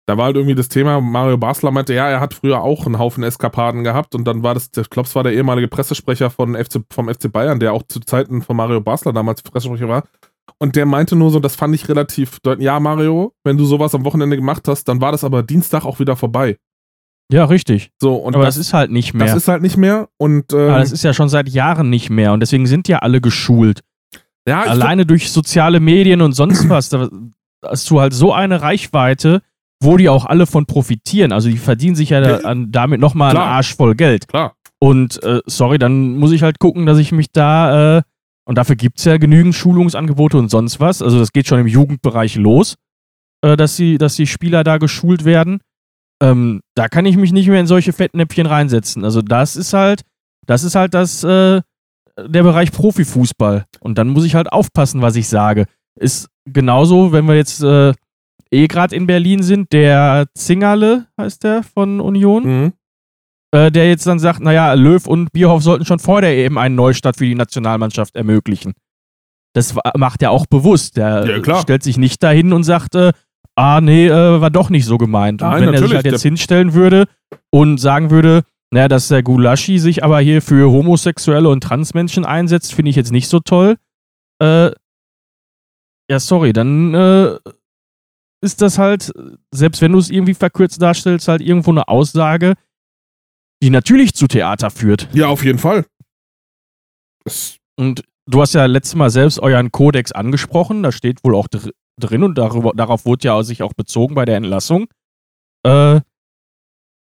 da war halt irgendwie das Thema, Mario Basler meinte, ja, er hat früher auch einen Haufen Eskapaden gehabt und dann war das, der Klops war der ehemalige Pressesprecher von FC, vom FC Bayern, der auch zu Zeiten von Mario Basler damals Pressesprecher war. Und der meinte nur so, das fand ich relativ deutlich, ja, Mario, wenn du sowas am Wochenende gemacht hast, dann war das aber Dienstag auch wieder vorbei. Ja, richtig. So, und aber das, das ist halt nicht mehr. Das ist halt nicht mehr und. Ähm, aber das ist ja schon seit Jahren nicht mehr und deswegen sind ja alle geschult. Ja, Alleine durch soziale Medien und sonst was, da hast du halt so eine Reichweite, wo die auch alle von profitieren. Also die verdienen sich ja, ja. damit nochmal einen Arsch voll Geld. Klar. Und äh, sorry, dann muss ich halt gucken, dass ich mich da, äh, und dafür gibt es ja genügend Schulungsangebote und sonst was. Also das geht schon im Jugendbereich los, äh, dass, die, dass die Spieler da geschult werden. Ähm, da kann ich mich nicht mehr in solche Fettnäpfchen reinsetzen. Also das ist halt, das ist halt das, äh, der Bereich Profifußball. Und dann muss ich halt aufpassen, was ich sage. Ist genauso, wenn wir jetzt äh, eh gerade in Berlin sind, der Zingerle heißt der von Union, Mhm. äh, der jetzt dann sagt, naja, Löw und Bierhoff sollten schon vor der EM einen Neustart für die Nationalmannschaft ermöglichen. Das macht er auch bewusst. Der Ja, stellt sich nicht dahin und sagt, äh, ah, nee, äh, war doch nicht so gemeint. Und Nein, wenn er sich halt jetzt hinstellen würde und sagen würde, naja, dass der Gulaschi sich aber hier für Homosexuelle und Transmenschen einsetzt, finde ich jetzt nicht so toll. Äh, ja, sorry, dann äh, ist das halt, selbst wenn du es irgendwie verkürzt darstellst, halt irgendwo eine Aussage, die natürlich zu Theater führt. Ja, auf jeden Fall. Es, Und du hast ja letztes Mal selbst euren Kodex angesprochen, da steht wohl auch dr drin und darüber, darauf wurde ja sich auch bezogen bei der Entlassung, äh,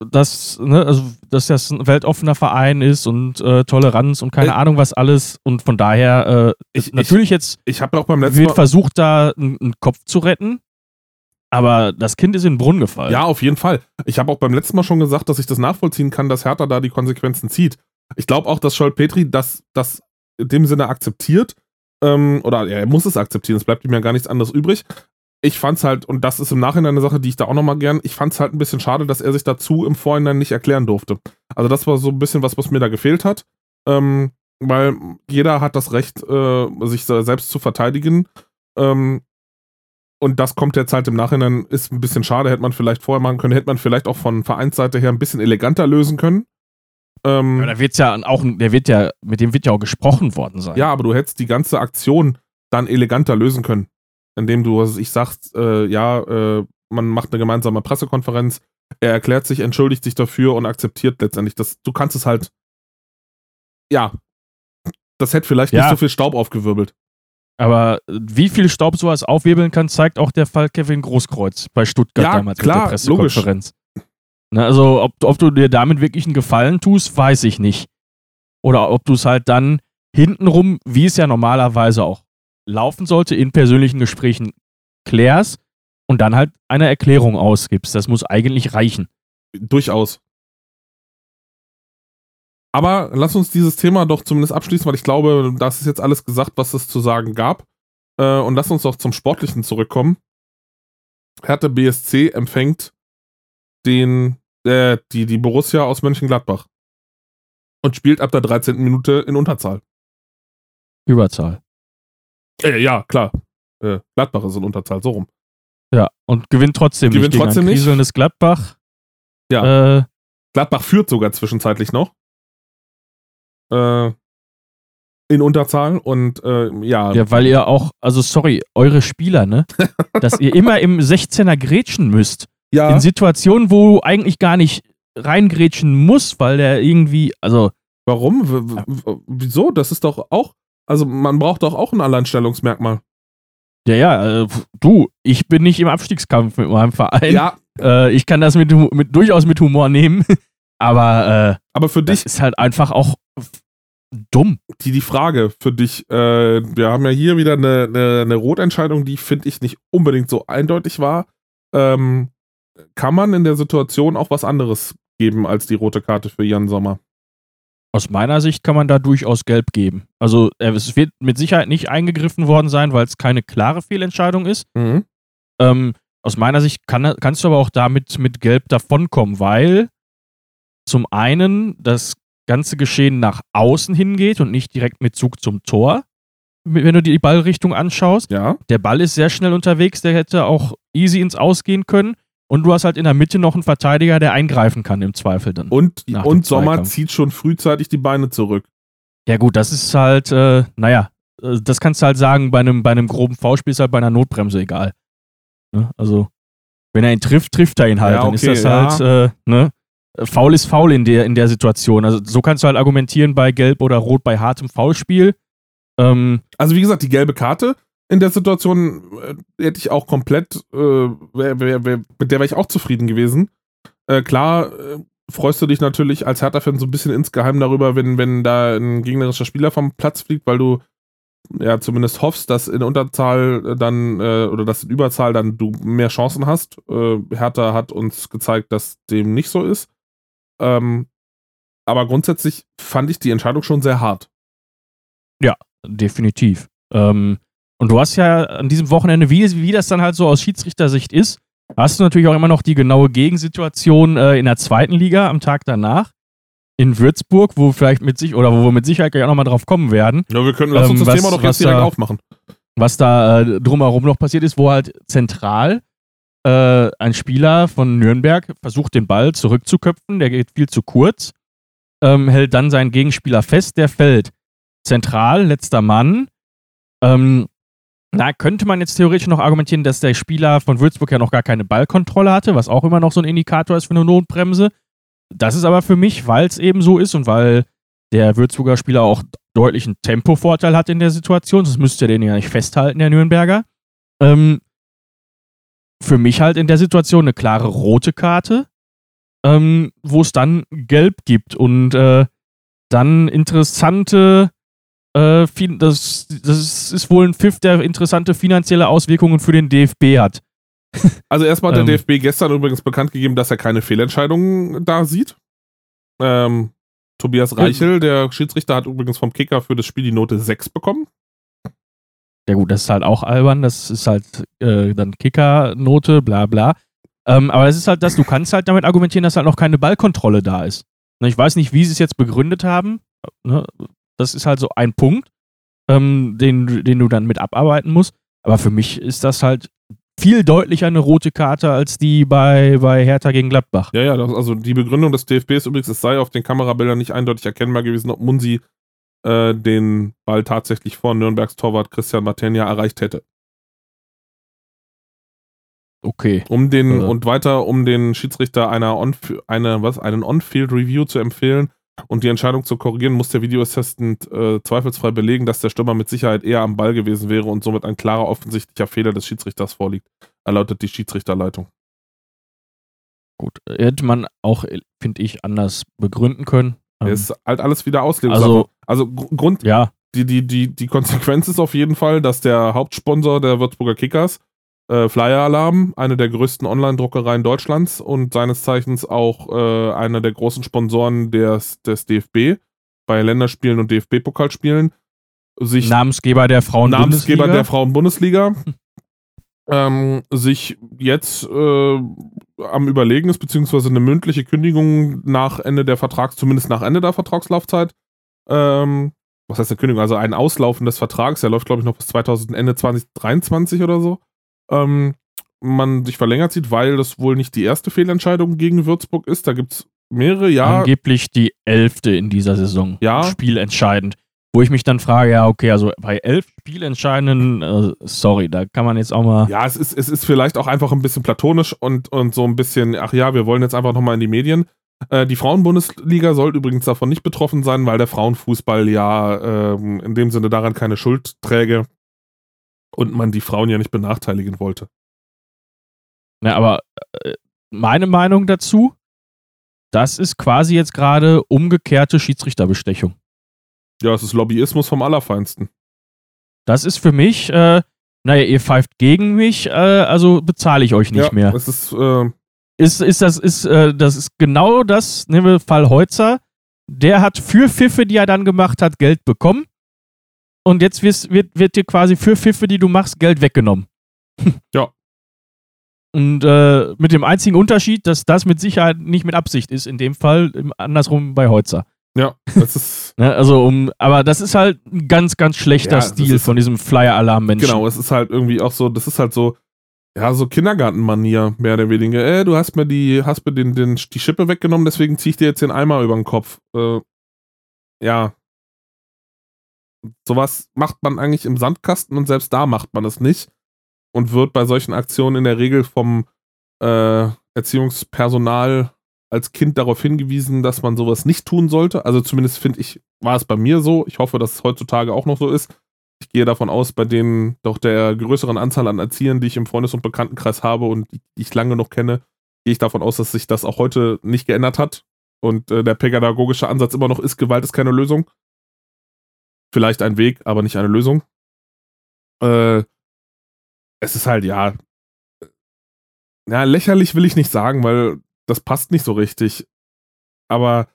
dass, ne, also, dass das ein weltoffener Verein ist und äh, Toleranz und keine Äh, Ahnung was alles und von daher äh, ich, natürlich jetzt ich, ich habe auch beim letzten wird Mal. versucht, da einen einen Kopf zu retten, aber das Kind ist in den Brunnen gefallen. Ja, auf jeden Fall. Ich habe auch beim letzten Mal schon gesagt, dass ich das nachvollziehen kann, dass Hertha da die Konsequenzen zieht. Ich glaube auch, dass Scholl Petri das, das in dem Sinne akzeptiert. Ähm, oder er muss es akzeptieren, es bleibt ihm ja gar nichts anderes übrig. Ich fand's halt, und das ist im Nachhinein eine Sache, die ich da auch nochmal gern, ich fand's halt ein bisschen schade, dass er sich dazu im Vorhinein nicht erklären durfte. Also das war so ein bisschen was, was mir da gefehlt hat. Ähm, weil jeder hat das Recht, äh, sich selbst zu verteidigen. Ähm, und das kommt jetzt halt im Nachhinein, ist ein bisschen schade, hätte man vielleicht vorher machen können, hätte man vielleicht auch von Vereinsseite her ein bisschen eleganter lösen können. Ähm, Ja, da wird's ja auch, der wird ja, mit dem wird ja auch gesprochen worden sein. ja, aber du hättest die ganze Aktion dann eleganter lösen können. Indem du, was ich sagst, äh, ja, äh, man macht eine gemeinsame Pressekonferenz, er erklärt sich, entschuldigt sich dafür und akzeptiert letztendlich. Das, du kannst es halt, ja, das hätte vielleicht Ja. nicht so viel Staub aufgewirbelt. Aber äh, wie viel Staub sowas aufwirbeln kann, zeigt auch der Fall Kevin Großkreuz bei Stuttgart Ja, damals klar, mit der Pressekonferenz. Na, also, ob, ob du dir damit wirklich einen Gefallen tust, weiß ich nicht. Oder ob du es halt dann hintenrum, wie es ja normalerweise auch laufen sollte, in persönlichen Gesprächen klärst und dann halt eine Erklärung ausgibst. Das muss eigentlich reichen. Durchaus. Aber lass uns dieses Thema doch zumindest abschließen, weil ich glaube, das ist jetzt alles gesagt, was es zu sagen gab. Äh, und lass uns doch zum Sportlichen zurückkommen. Hertha BSC empfängt den, äh, die, die Borussia aus Mönchengladbach. Und spielt ab der 13. Minute in Unterzahl. Überzahl. Äh, ja, klar. Äh, Gladbach ist in Unterzahl, so rum. Ja, und gewinnt trotzdem Gewinnt nicht gegen trotzdem nicht? Gladbach. Ja. Äh, Gladbach führt sogar zwischenzeitlich noch. Äh, in Unterzahl und äh, ja, Ja, weil ihr auch, also sorry, eure Spieler, ne? dass ihr immer im 16er grätschen müsst. ja. In Situationen, wo du eigentlich gar nicht reingrätschen musst, weil der irgendwie, also, Warum? W wieso? Das ist doch auch. Also, man braucht doch auch ein Alleinstellungsmerkmal. ja, ja, äh, du, ich bin nicht im Abstiegskampf mit meinem Verein. Ja, Äh, ich kann das mit, mit, durchaus mit Humor nehmen, aber äh, aber für dich, ist halt einfach auch dumm. die, die Frage für dich, äh, wir haben ja hier wieder eine, eine, eine Rotentscheidung, die finde ich nicht unbedingt so eindeutig war. Ähm, kann man in der Situation auch was anderes geben als die rote Karte für Jan Sommer? Aus meiner Sicht kann man da durchaus gelb geben. Also äh, es wird mit Sicherheit nicht eingegriffen worden sein, weil es keine klare Fehlentscheidung ist. Mhm. Ähm, aus meiner Sicht kann, kannst du aber auch damit mit Gelb davonkommen, weil zum einen das ganze Geschehen nach außen hingeht und nicht direkt mit Zug zum Tor, wenn du die Ballrichtung anschaust. Ja. Der Ball ist sehr schnell unterwegs, der hätte auch easy ins Ausgehen können. Und du hast halt in der Mitte noch einen Verteidiger, der eingreifen kann im Zweifel dann. Und, und Sommer zieht schon frühzeitig die Beine zurück. Ja, gut, das ist halt, äh, naja, äh, das kannst du halt sagen, bei einem, bei einem groben Foulspiel ist halt bei einer Notbremse egal. Ne? Also, wenn er ihn trifft, trifft er ihn halt. Ja, Dann ist okay, das ja. halt, äh, ne? Foul ist faul in der, in der Situation. Also, so kannst du halt argumentieren bei Gelb oder Rot bei hartem Foulspiel. Ähm, Also wie gesagt, die gelbe Karte in der Situation äh, hätte ich auch komplett, äh, wär, wär, wär, mit der wäre ich auch zufrieden gewesen. Äh, klar, äh, freust du dich natürlich als Hertha-Fan so ein bisschen insgeheim darüber, wenn, wenn da ein gegnerischer Spieler vom Platz fliegt, weil du ja zumindest hoffst, dass in Unterzahl dann äh, oder dass in Überzahl dann du mehr Chancen hast. Äh, Hertha hat uns gezeigt, dass dem nicht so ist. Ähm, aber grundsätzlich fand ich die Entscheidung schon sehr hart. Ja, definitiv. Ähm, und du hast ja an diesem Wochenende, wie, wie das dann halt so aus Schiedsrichtersicht ist, hast du natürlich auch immer noch die genaue Gegensituation äh, in der zweiten Liga am Tag danach in Würzburg, wo vielleicht mit sich oder wo wir mit Sicherheit gleich auch nochmal drauf kommen werden. Ja, wir können lass uns ähm, das was, Thema doch jetzt direkt da, aufmachen. Was da äh, drumherum noch passiert ist, wo halt zentral äh, ein Spieler von Nürnberg versucht, den Ball zurückzuköpfen, der geht viel zu kurz, ähm, hält dann seinen Gegenspieler fest, der fällt. Zentral, letzter Mann. Ähm, da könnte man jetzt theoretisch noch argumentieren, dass der Spieler von Würzburg ja noch gar keine Ballkontrolle hatte, was auch immer noch so ein Indikator ist für eine Notbremse. Das ist aber für mich, weil es eben so ist und weil der Würzburger Spieler auch deutlich einen Tempovorteil hat in der Situation, sonst müsste er den ja nicht festhalten, der Nürnberger. Ähm, für mich halt in der Situation eine klare rote Karte, ähm, wo es dann gelb gibt und äh, dann interessante, äh, das, das ist wohl ein Pfiff, der interessante finanzielle Auswirkungen für den DFB hat. Also erstmal hat der ähm, DFB gestern übrigens bekannt gegeben, dass er keine Fehlentscheidungen da sieht. Ähm, Tobias Reichel, der Schiedsrichter, hat übrigens vom Kicker für das Spiel die Note 6 bekommen. Ja gut, das ist halt auch albern, das ist halt äh, dann Kicker-Note, bla bla. Ähm, aber es ist halt das, du kannst halt damit argumentieren, dass halt noch keine Ballkontrolle da ist. Ne, ich weiß nicht, wie sie es jetzt begründet haben. Ne, das ist halt so ein Punkt, ähm, den, den du dann mit abarbeiten musst. Aber für mich ist das halt viel deutlicher eine rote Karte als die bei, bei Hertha gegen Gladbach. Ja, ja, also die Begründung des DFB ist übrigens, es sei auf den Kamerabildern nicht eindeutig erkennbar gewesen, ob Munsi äh, den Ball tatsächlich vor Nürnbergs Torwart Christian Matenja erreicht hätte. Okay. Um den, äh. und weiter, um den Schiedsrichter einer On, eine, was, einen On-Field Review zu empfehlen und die Entscheidung zu korrigieren, muss der Videoassistent äh, zweifelsfrei belegen, dass der Stürmer mit Sicherheit eher am Ball gewesen wäre und somit ein klarer offensichtlicher Fehler des Schiedsrichters vorliegt, erlautet die Schiedsrichterleitung. Gut, hätte man auch, finde ich, anders begründen können. Ähm, ist halt alles wieder Auslegungssache. Also, also Grund, ja. die, die, die, die Konsequenz ist auf jeden Fall, dass der Hauptsponsor der Würzburger Kickers äh, Flyer Alarm, eine der größten Online-Druckereien Deutschlands und seines Zeichens auch äh, einer der großen Sponsoren des, des DFB bei Länderspielen und DFB-Pokalspielen. Sich Namensgeber der Frauen-Bundesliga. Namensgeber der Frauen-Bundesliga. ähm, sich jetzt äh, am Überlegen ist, beziehungsweise eine mündliche Kündigung nach Ende der Vertrags, zumindest nach Ende der Vertragslaufzeit, ähm, was heißt eine Kündigung? Also ein Auslaufen des Vertrags, der läuft, glaube ich, noch bis 2000, Ende 2023 oder so ähm, man sich verlängert sieht, weil das wohl nicht die erste Fehlentscheidung gegen Würzburg ist. Da gibt es mehrere, ja. Angeblich die elfte in dieser Saison. Ja. Spielentscheidend. Wo ich mich dann frage, ja, okay, also bei elf Spielentscheidenden, äh, sorry, da kann man jetzt auch mal. Ja, es ist, es ist vielleicht auch einfach ein bisschen platonisch und, und so ein bisschen, ach ja, wir wollen jetzt einfach nochmal in die Medien. Äh, die Frauenbundesliga soll übrigens davon nicht betroffen sein, weil der Frauenfußball ja ähm, in dem Sinne daran keine Schuld träge und man die Frauen ja nicht benachteiligen wollte. Na, aber äh, meine Meinung dazu, das ist quasi jetzt gerade umgekehrte Schiedsrichterbestechung. Ja, es ist Lobbyismus vom Allerfeinsten. Das ist für mich, äh, naja, ihr pfeift gegen mich, äh, also bezahle ich euch nicht ja, mehr. Das ist, äh, ist, ist, das, ist, äh, das ist genau das, nehmen wir Fall Heutzer. Der hat für Pfiffe, die er dann gemacht hat, Geld bekommen und jetzt wird, wird, wird dir quasi für Pfiffe, die du machst, Geld weggenommen. ja. Und äh, mit dem einzigen Unterschied, dass das mit Sicherheit nicht mit Absicht ist, in dem Fall, andersrum bei Heutzer. Ja, das ist. ne, also, um, aber das ist halt ein ganz, ganz schlechter ja, Stil von diesem Flyer-Alarm-Menschen. Genau, es ist halt irgendwie auch so, das ist halt so, ja, so Kindergartenmanier, mehr oder weniger. Äh, du hast mir die, hast mir den, den, die Schippe weggenommen, deswegen zieh ich dir jetzt den Eimer über den Kopf. Äh, ja, Sowas macht man eigentlich im Sandkasten und selbst da macht man es nicht und wird bei solchen Aktionen in der Regel vom äh, Erziehungspersonal als Kind darauf hingewiesen, dass man sowas nicht tun sollte. Also zumindest finde ich, war es bei mir so. Ich hoffe, dass es heutzutage auch noch so ist. Gehe davon aus, bei denen doch der größeren Anzahl an Erziehern, die ich im Freundes- und Bekanntenkreis habe und die ich lange noch kenne, gehe ich davon aus, dass sich das auch heute nicht geändert hat. und äh, der pädagogische Ansatz immer noch ist, Gewalt ist keine Lösung. Vielleicht ein Weg, aber nicht eine Lösung. Äh, es ist halt, ja, ja, lächerlich will ich nicht sagen, weil das passt nicht so richtig. Aber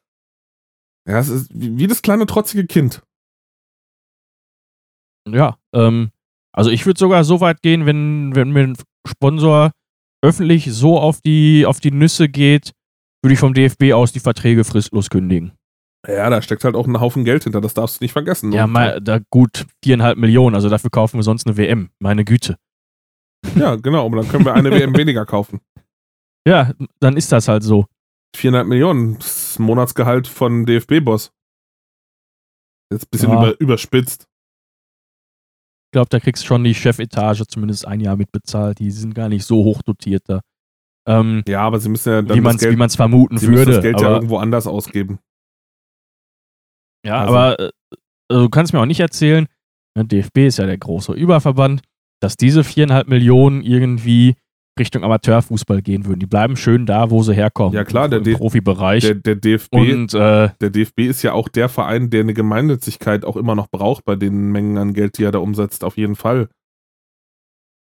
ja, es ist wie das kleine trotzige Kind. Ja, ähm, also ich würde sogar so weit gehen, wenn, wenn mir ein Sponsor öffentlich so auf die, auf die Nüsse geht, würde ich vom DFB aus die Verträge fristlos kündigen. Ja, da steckt halt auch ein Haufen Geld hinter, das darfst du nicht vergessen. Ja, mal, da gut viereinhalb Millionen, also dafür kaufen wir sonst eine WM. Meine Güte. Ja, genau, aber dann können wir eine WM weniger kaufen. Ja, dann ist das halt so. Viereinhalb Millionen, das Monatsgehalt von DFB-Boss. Jetzt ein bisschen Ja. über, überspitzt. Ich glaube, da kriegst schon die Chefetage zumindest ein Jahr mitbezahlt. Die sind gar nicht so hoch dotiert da. Ähm, Ja, aber sie müssen ja dann wie man es vermuten sie würde. das Geld ja aber, irgendwo anders ausgeben. ja, also- aber äh, also du kannst mir auch nicht erzählen, ne, DFB ist ja der große Überverband, dass diese viereinhalb Millionen irgendwie Richtung Amateurfußball gehen würden. Die bleiben schön da, wo sie herkommen. Ja, klar, der D- Profibereich. Der, der DFB, und äh, der DFB ist ja auch der Verein, der eine Gemeinnützigkeit auch immer noch braucht bei den Mengen an Geld, die er da umsetzt, auf jeden Fall.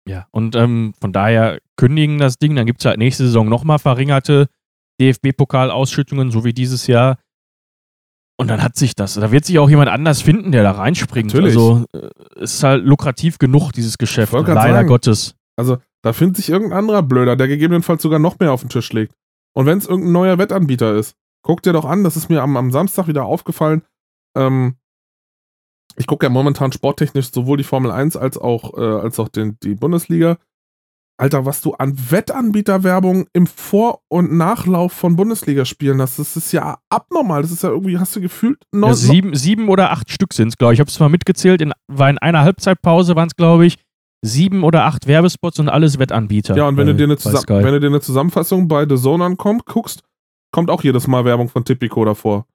Ja, und ähm, von daher kündigen das Ding, dann gibt es halt nächste Saison nochmal verringerte DFB-Pokal-Ausschüttungen, so wie dieses Jahr. Und dann hat sich das. Da wird sich auch jemand anders finden, der da reinspringt. Natürlich. Also äh, es ist halt lukrativ genug, dieses Geschäft. Leider sagen. Gottes. Also, da findet sich irgendein anderer Blöder, der gegebenenfalls sogar noch mehr auf den Tisch legt. Und wenn es irgendein neuer Wettanbieter ist, guck dir doch an, das ist mir am, am Samstag wieder aufgefallen. Ähm, ich gucke ja momentan sporttechnisch sowohl die Formel 1 als auch, äh, als auch den, die Bundesliga. Alter, was du an Wettanbieterwerbung im Vor- und Nachlauf von Bundesligaspielen hast, das ist ja abnormal. Das ist ja irgendwie, hast du gefühlt, Ja, sieben, sieben oder acht Stück sind es, glaube ich. Ich habe es mal mitgezählt. In, war in einer Halbzeitpause waren es, glaube ich, sieben oder acht Werbespots und alles Wettanbieter. Ja, und wenn, bei- du dir eine Zusa- wenn du dir eine Zusammenfassung bei The Zone ankommt, guckst, kommt auch jedes Mal Werbung von Tipico davor.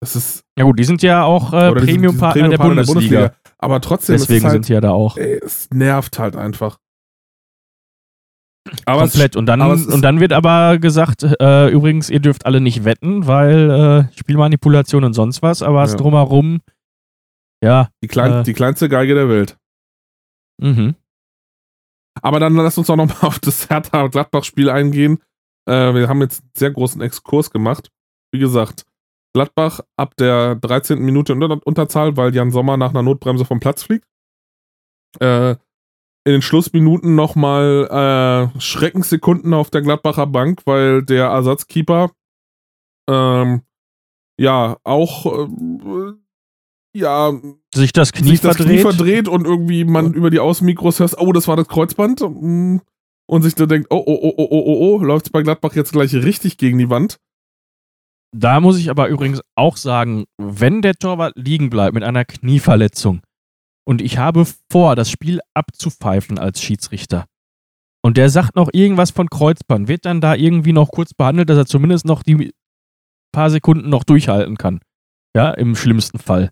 Das ist Ja gut, die sind ja auch äh, Premium-Partner der, Premium-Partner Bundesliga. Aber trotzdem, es Deswegen halt, sind die ja da auch ey, es nervt halt einfach. Aber komplett. Und dann, und dann wird aber gesagt, äh, übrigens, ihr dürft alle nicht wetten, weil äh, Spielmanipulation und sonst was, aber es Ja. drumherum, ja, die, klein, äh, die kleinste Geige der Welt. Mhm. Aber dann lass uns auch nochmal auf das Hertha-Gladbach-Spiel eingehen. Äh, wir haben jetzt einen sehr großen Exkurs gemacht. Wie gesagt, Gladbach ab der 13. Minute in Unter- Unterzahl, weil Jan Sommer nach einer Notbremse vom Platz fliegt. Äh, in den Schlussminuten nochmal äh, Schreckenssekunden auf der Gladbacher Bank, weil der Ersatzkeeper ähm, ja auch äh, ja sich das Knie sich das verdreht. Knie verdreht und irgendwie man über die Außenmikros hört, oh, das war das Kreuzband. mm, Und sich dann denkt, oh, oh, oh, oh, oh, oh, oh, läuft bei Gladbach jetzt gleich richtig gegen die Wand. Da muss ich aber übrigens auch sagen, wenn der Torwart liegen bleibt mit einer Knieverletzung und ich habe vor, das Spiel abzupfeifen als Schiedsrichter und der sagt noch irgendwas von Kreuzband, wird dann da irgendwie noch kurz behandelt, dass er zumindest noch die paar Sekunden noch durchhalten kann. Ja, im schlimmsten Fall.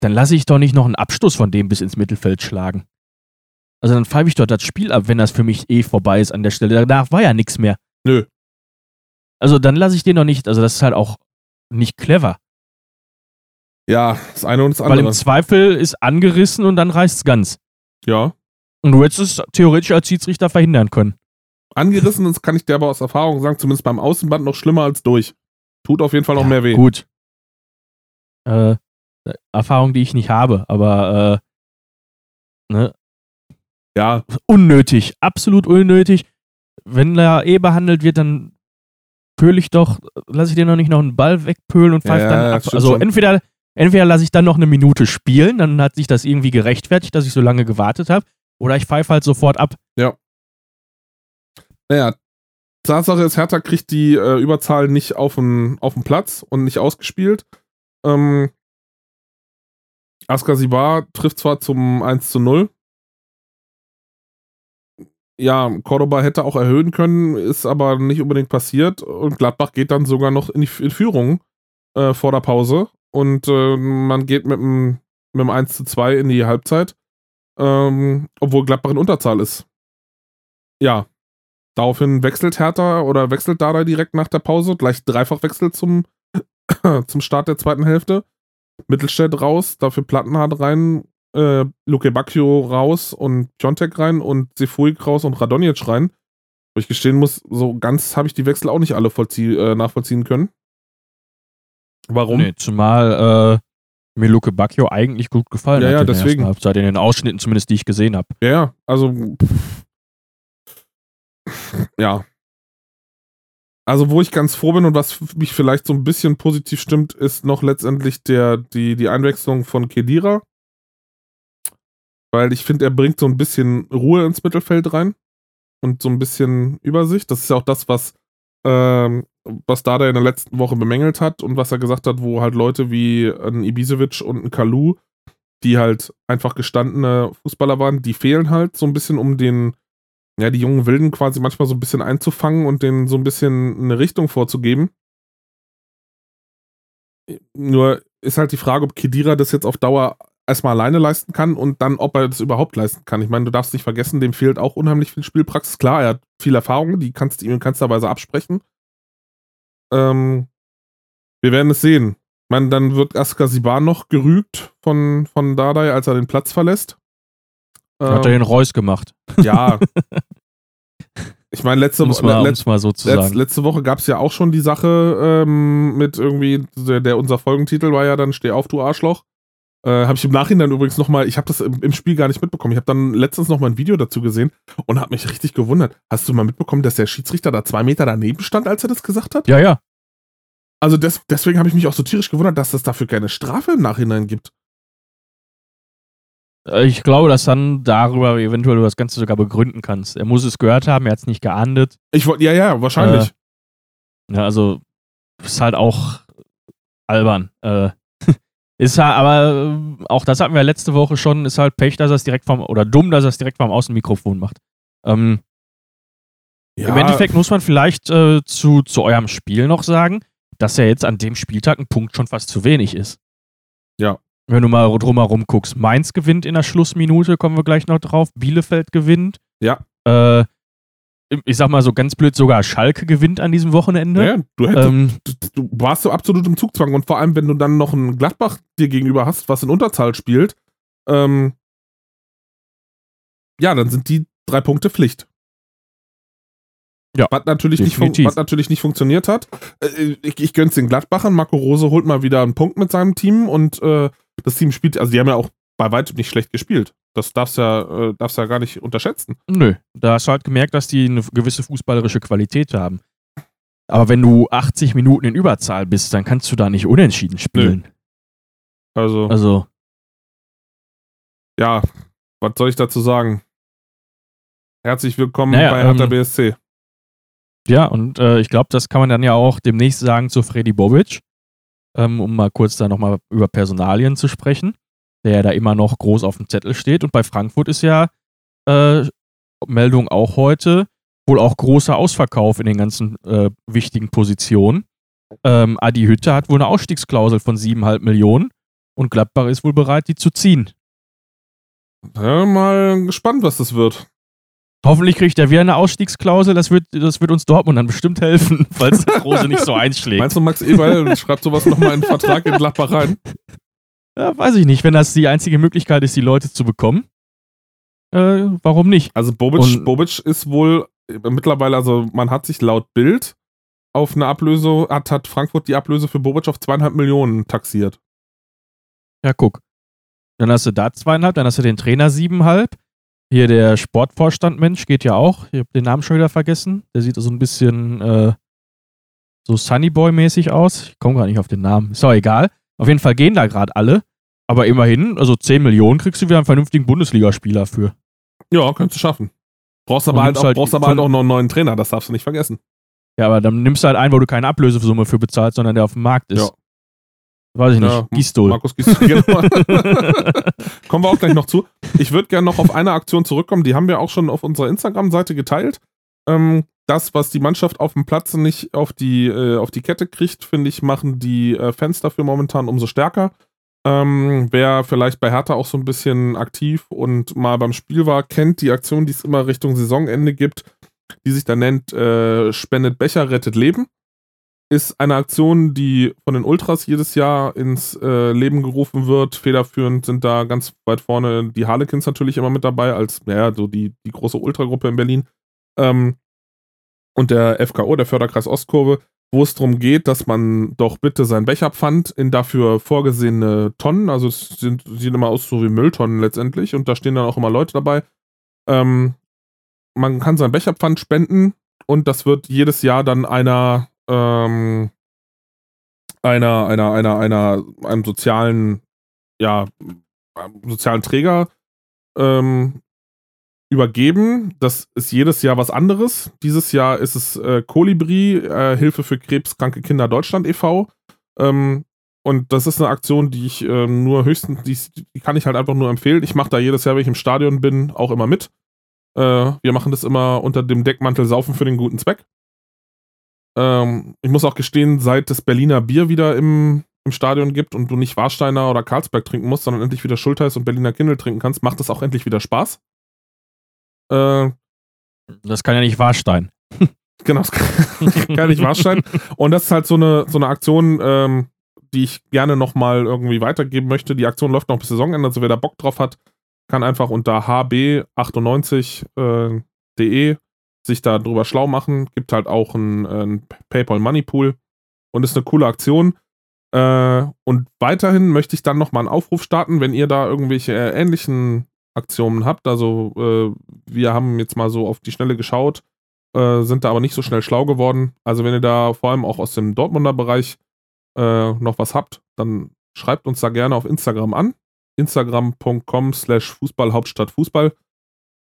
Dann lasse ich doch nicht noch einen Abstoß von dem bis ins Mittelfeld schlagen. Also dann pfeife ich doch das Spiel ab, wenn das für mich eh vorbei ist an der Stelle. Danach war ja nichts mehr. Nö. Also dann lasse ich den noch nicht. Also das ist halt auch nicht clever. Ja, das eine und das Weil andere. im Zweifel ist angerissen und dann reißt es ganz. Ja. Und du hättest es theoretisch als Schiedsrichter verhindern können. Angerissen, das kann ich dir aber aus Erfahrung sagen, zumindest beim Außenband noch schlimmer als durch. Tut auf jeden Fall noch Ja, mehr weh. Gut. Äh, Erfahrung, die ich nicht habe, aber äh, ne, Ja, unnötig, absolut unnötig. Wenn da eh behandelt wird, dann pöl ich doch, lasse ich dir noch nicht noch einen Ball wegpölen und pfeife Ja, dann ja, ab. Also schon. entweder, entweder lasse ich dann noch eine Minute spielen, dann hat sich das irgendwie gerechtfertigt, dass ich so lange gewartet habe, oder ich pfeife halt sofort ab. naja. Tatsache ist, Hertha kriegt die äh, Überzahl nicht auf den Platz und nicht ausgespielt. Ähm, Askasibar trifft zwar zum 1 zu 0. Ja, Cordoba hätte auch erhöhen können, ist aber nicht unbedingt passiert. Und Gladbach geht dann sogar noch in die in Führung äh, vor der Pause. Und äh, man geht mit dem, mit dem 1 zu 2 in die Halbzeit. Ähm, obwohl Gladbach in Unterzahl ist. Ja. Daraufhin wechselt Hertha oder wechselt Dada direkt nach der Pause, gleich Dreifachwechsel zum, zum Start der zweiten Hälfte. Mittelstädt raus, dafür Plattenhardt rein, äh, Luke Bacchio raus und Piontek rein und Sefuig raus und Radonjic rein. Wo ich gestehen muss, so ganz habe ich die Wechsel auch nicht alle äh, nachvollziehen können. Warum? Nee, zumal äh, mir Luke Bacchio eigentlich gut gefallen ja, hat. Ja, deswegen. Halbzeit, in den Ausschnitten zumindest, die ich gesehen habe. Ja, also. ja. Also, wo ich ganz froh bin und was mich vielleicht so ein bisschen positiv stimmt, ist noch letztendlich der, die, die Einwechslung von Kedira. Weil ich finde, er bringt so ein bisschen Ruhe ins Mittelfeld rein und so ein bisschen Übersicht. Das ist ja auch das, was ähm, was Dada in der letzten Woche bemängelt hat und was er gesagt hat, wo halt Leute wie ein Ibisevic und ein Kalu, die halt einfach gestandene Fußballer waren, die fehlen halt so ein bisschen, um den, ja, die jungen Wilden quasi manchmal so ein bisschen einzufangen und denen so ein bisschen eine Richtung vorzugeben. Nur ist halt die Frage, ob Kedira das jetzt auf Dauer erstmal alleine leisten kann und dann, ob er das überhaupt leisten kann. Ich meine, du darfst nicht vergessen, dem fehlt auch unheimlich viel Spielpraxis. Klar, er hat viel Erfahrung, die kannst du ihm in keinster Weise absprechen. Ähm, wir werden es sehen. Ich meine, dann wird Askasiban noch gerügt von, von Dardai, als er den Platz verlässt. Ähm, hat er den Reus gemacht. Ja. Ich meine, letzte, Woche, mal, letzt, mal so letzt, letzte Woche gab es ja auch schon die Sache ähm, mit irgendwie, der, der, unser Folgentitel war ja dann Steh auf, du Arschloch. Äh, habe ich im Nachhinein übrigens nochmal, ich habe das im, im, Spiel gar nicht mitbekommen. Ich habe dann letztens nochmal ein Video dazu gesehen und habe mich richtig gewundert. Hast du mal mitbekommen, dass der Schiedsrichter da zwei Meter daneben stand, als er das gesagt hat? Ja, ja. Also des, deswegen habe ich mich auch so tierisch gewundert, dass es dafür keine Strafe im Nachhinein gibt. Äh, ich glaube, dass dann darüber eventuell du das Ganze sogar begründen kannst. Er muss es gehört haben, er hat es nicht geahndet. Ich wollte, ja, ja, wahrscheinlich. Äh, ja, also ist halt auch albern. Äh, ist halt, aber äh, auch das hatten wir letzte Woche schon, ist halt Pech, dass er es direkt vom, oder dumm, dass er es direkt vom Außenmikrofon macht. Ähm, ja. Im Endeffekt muss man vielleicht äh, zu, zu eurem Spiel noch sagen, dass ja jetzt an dem Spieltag ein Punkt schon fast zu wenig ist. Ja. Wenn du mal drumherum guckst, Mainz gewinnt in der Schlussminute, kommen wir gleich noch drauf. Bielefeld gewinnt. Ja. Äh, ich sag mal so ganz blöd, sogar Schalke gewinnt an diesem Wochenende. Ja, du, hättest, ähm, du, du, warst so absolut im Zugzwang und vor allem, wenn du dann noch einen Gladbach dir gegenüber hast, was in Unterzahl spielt, ähm, ja, dann sind die drei Punkte Pflicht. Ja, was natürlich, nicht was natürlich nicht funktioniert hat. Äh, ich, ich gönn's den Gladbachern. Marco Rose holt mal wieder einen Punkt mit seinem Team und äh, das Team spielt, also die haben ja auch bei weitem nicht schlecht gespielt. Das darfst du ja, äh, darfst ja gar nicht unterschätzen. Nö, da hast du halt gemerkt, dass die eine gewisse fußballerische Qualität haben. Aber wenn du 80 Minuten in Überzahl bist, dann kannst du da nicht unentschieden spielen. Nö. Also. Also. Ja, was soll ich dazu sagen? Herzlich willkommen naja, bei Hertha ähm, BSC. Ja, und äh, ich glaube, das kann man dann ja auch demnächst sagen zu Freddy Bobic, ähm, um mal kurz da nochmal über Personalien zu sprechen der da immer noch groß auf dem Zettel steht. Und bei Frankfurt ist ja äh, Meldung auch heute wohl auch großer Ausverkauf in den ganzen äh, wichtigen Positionen. Ähm, Adi Hütte hat wohl eine Ausstiegsklausel von 7,5 Millionen und Gladbach ist wohl bereit, die zu ziehen. Ja, mal gespannt, was das wird. Hoffentlich kriegt er wieder eine Ausstiegsklausel. Das wird, das wird uns Dortmund dann bestimmt helfen, falls der Rose nicht so einschlägt. Meinst du, Max Eberl schreibt sowas nochmal in den Vertrag in Gladbach rein? Ja, weiß ich nicht. Wenn das die einzige Möglichkeit ist, die Leute zu bekommen, äh, warum nicht? Also Bobic, Bobic ist wohl mittlerweile, also man hat sich laut Bild auf eine Ablöse, hat, hat Frankfurt die Ablöse für Bobic auf zweieinhalb Millionen taxiert. Ja, guck. Dann hast du da zweieinhalb, dann hast du den Trainer siebenhalb. Hier der Sportvorstand-Mensch geht ja auch. Ich habe den Namen schon wieder vergessen. Der sieht so ein bisschen äh, so Sunnyboy-mäßig aus. Ich komme gar nicht auf den Namen. Ist auch egal. Auf jeden Fall gehen da gerade alle. Aber immerhin, also 10 Millionen kriegst du wieder einen vernünftigen Bundesligaspieler für. Ja, kannst du schaffen. Brauchst aber, halt auch, halt brauchst aber halt auch noch einen neuen Trainer, das darfst du nicht vergessen. Ja, aber dann nimmst du halt einen, wo du keine Ablösesumme für bezahlst, sondern der auf dem Markt ist. Ja. Weiß ich nicht. Ja, Gistol. Markus Gistol, genau. kommen wir auch gleich noch zu. Ich würde gerne noch auf eine Aktion zurückkommen, die haben wir auch schon auf unserer Instagram-Seite geteilt. Ähm, das, was die Mannschaft auf dem Platz nicht auf die, äh, auf die Kette kriegt, finde ich, machen die äh, Fans dafür momentan umso stärker. Ähm, wer vielleicht bei Hertha auch so ein bisschen aktiv und mal beim Spiel war, kennt die Aktion, die es immer Richtung Saisonende gibt, die sich da nennt äh, Spendet Becher, rettet Leben. Ist eine Aktion, die von den Ultras jedes Jahr ins äh, Leben gerufen wird. Federführend sind da ganz weit vorne die Harlequins natürlich immer mit dabei, als, naja, so die, die große Ultragruppe in Berlin. Ähm, und der FKO, der Förderkreis Ostkurve, wo es darum geht, dass man doch bitte sein Becherpfand in dafür vorgesehene Tonnen, also es sind, sieht immer aus so wie Mülltonnen letztendlich, und da stehen dann auch immer Leute dabei. Ähm, man kann sein Becherpfand spenden und das wird jedes Jahr dann einer ähm, einer, einer, einer, einer, einem sozialen, ja, sozialen Träger ähm, übergeben. Das ist jedes Jahr was anderes. Dieses Jahr ist es äh, Kolibri, äh, Hilfe für krebskranke Kinder Deutschland e.V. Ähm, und das ist eine Aktion, die ich äh, nur höchstens, die, die, kann ich halt einfach nur empfehlen. Ich mache da jedes Jahr, wenn ich im Stadion bin, auch immer mit. Äh, wir machen das immer unter dem Deckmantel Saufen für den guten Zweck. Ähm, ich muss auch gestehen, seit es Berliner Bier wieder im, im Stadion gibt und du nicht Warsteiner oder Karlsberg trinken musst, sondern endlich wieder Schultheiß und Berliner Kindle trinken kannst, macht das auch endlich wieder Spaß. Äh, das kann ja nicht Warstein. genau, das kann, kann nicht Warstein. Und das ist halt so eine, so eine Aktion, ähm, die ich gerne nochmal irgendwie weitergeben möchte. Die Aktion läuft noch bis Saisonende, also wer da Bock drauf hat, kann einfach unter hb98.de äh, sich da drüber schlau machen. Gibt halt auch einen, einen PayPal Money Pool und ist eine coole Aktion. Äh, und weiterhin möchte ich dann nochmal einen Aufruf starten, wenn ihr da irgendwelche äh, ähnlichen Aktionen habt. Also äh, wir haben jetzt mal so auf die Schnelle geschaut, äh, sind da aber nicht so schnell schlau geworden. Also wenn ihr da vor allem auch aus dem Dortmunder Bereich äh, noch was habt, dann schreibt uns da gerne auf Instagram an. Instagram.com slash Fußballhauptstadtfußball.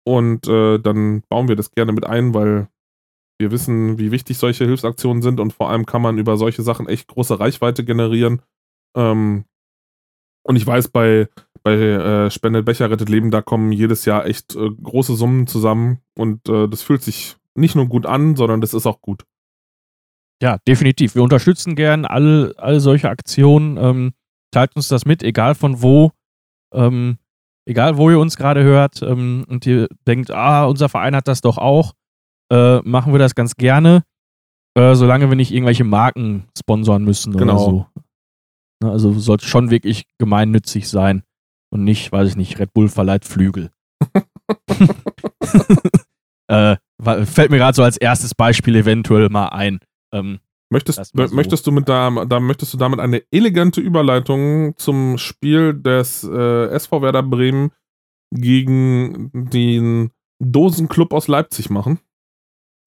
Und äh, dann bauen wir das gerne mit ein, weil wir wissen, wie wichtig solche Hilfsaktionen sind und vor allem kann man über solche Sachen echt große Reichweite generieren. Ähm, und ich weiß, bei, bei äh, Spendet Becher rettet Leben, da kommen jedes Jahr echt äh, große Summen zusammen und äh, das fühlt sich nicht nur gut an, sondern das ist auch gut. Ja, definitiv. Wir unterstützen gern all, all solche Aktionen. Ähm, teilt uns das mit, egal von wo. Ähm, egal wo ihr uns gerade hört ähm, und ihr denkt, ah, unser Verein hat das doch auch, äh, machen wir das ganz gerne, äh, solange wir nicht irgendwelche Marken sponsern müssen genau. oder so. Ne, also sollte schon wirklich gemeinnützig sein und nicht, weiß ich nicht, Red Bull verleiht Flügel. äh, fällt mir gerade so als erstes Beispiel eventuell mal ein. Ähm, Möchtest, so. möchtest, du mit da, da, möchtest du damit eine elegante Überleitung zum Spiel des äh, SV Werder Bremen gegen den Dosenclub aus Leipzig machen?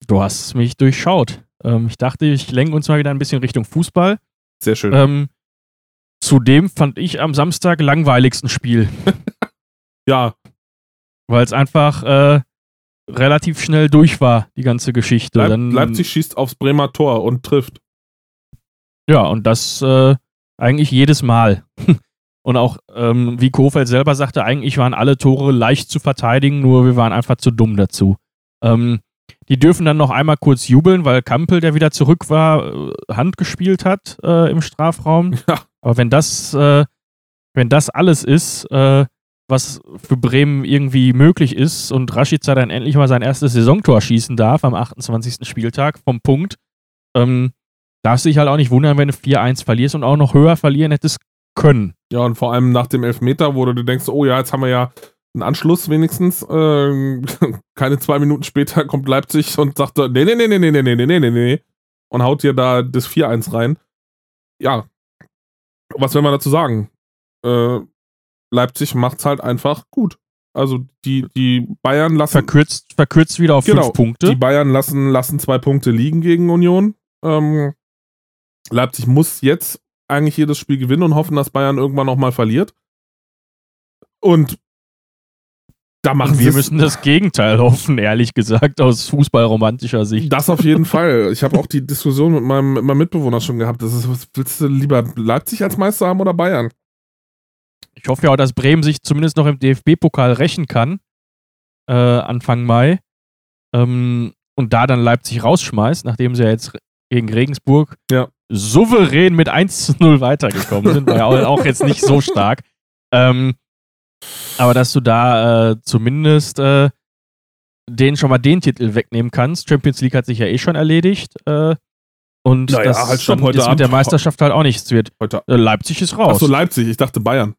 Du hast mich durchschaut. Ähm, ich dachte, ich lenke uns mal wieder ein bisschen Richtung Fußball. Sehr schön. Ähm, zudem fand ich am Samstag langweiligsten Spiel. ja. Weil es einfach äh, relativ schnell durch war, die ganze Geschichte. Leip Dann, Leipzig schießt aufs Bremer Tor und trifft. Ja, und das äh, eigentlich jedes Mal. und auch, ähm, wie Kofeld selber sagte, eigentlich waren alle Tore leicht zu verteidigen, nur wir waren einfach zu dumm dazu. Ähm, die dürfen dann noch einmal kurz jubeln, weil Kampel, der wieder zurück war, äh, Hand gespielt hat äh, im Strafraum. Ja. Aber wenn das, äh, wenn das alles ist, äh, was für Bremen irgendwie möglich ist und Rashica dann endlich mal sein erstes Saisontor schießen darf am 28. Spieltag vom Punkt, ähm, darfst du dich halt auch nicht wundern, wenn du 4-1 verlierst und auch noch höher verlieren hättest können. Ja, und vor allem nach dem Elfmeter, wo du denkst, oh ja, jetzt haben wir ja einen Anschluss wenigstens. Äh, keine zwei Minuten später kommt Leipzig und sagt, nee, nee, nee, nee, nee, nee, nee, nee, nee, nee, und haut dir da das 4-1 rein. Ja, was will man dazu sagen? Äh, Leipzig macht es halt einfach gut. Also die, die Bayern lassen. Verkürzt, verkürzt wieder auf genau, fünf Punkte. Die Bayern lassen, lassen zwei Punkte liegen gegen Union. Ähm, Leipzig muss jetzt eigentlich jedes Spiel gewinnen und hoffen, dass Bayern irgendwann nochmal verliert. Und da machen und wir müssen das Gegenteil hoffen, ehrlich gesagt, aus fußballromantischer Sicht. Das auf jeden Fall. Ich habe auch die Diskussion mit meinem, mit meinem Mitbewohner schon gehabt. Das ist, willst du lieber Leipzig als Meister haben oder Bayern? Ich hoffe ja auch, dass Bremen sich zumindest noch im DFB-Pokal rächen kann. Äh, Anfang Mai. Ähm, und da dann Leipzig rausschmeißt, nachdem sie ja jetzt gegen Regensburg ja. souverän mit 1 zu 0 weitergekommen sind. War ja auch jetzt nicht so stark. Ähm, aber dass du da äh, zumindest äh, denen schon mal den Titel wegnehmen kannst. Champions League hat sich ja eh schon erledigt. Äh, und Naja, das halt, dann heute jetzt mit der Abend- Meisterschaft halt auch nichts wird. Heute. Äh, Leipzig ist raus. Achso, Leipzig. Ich dachte Bayern.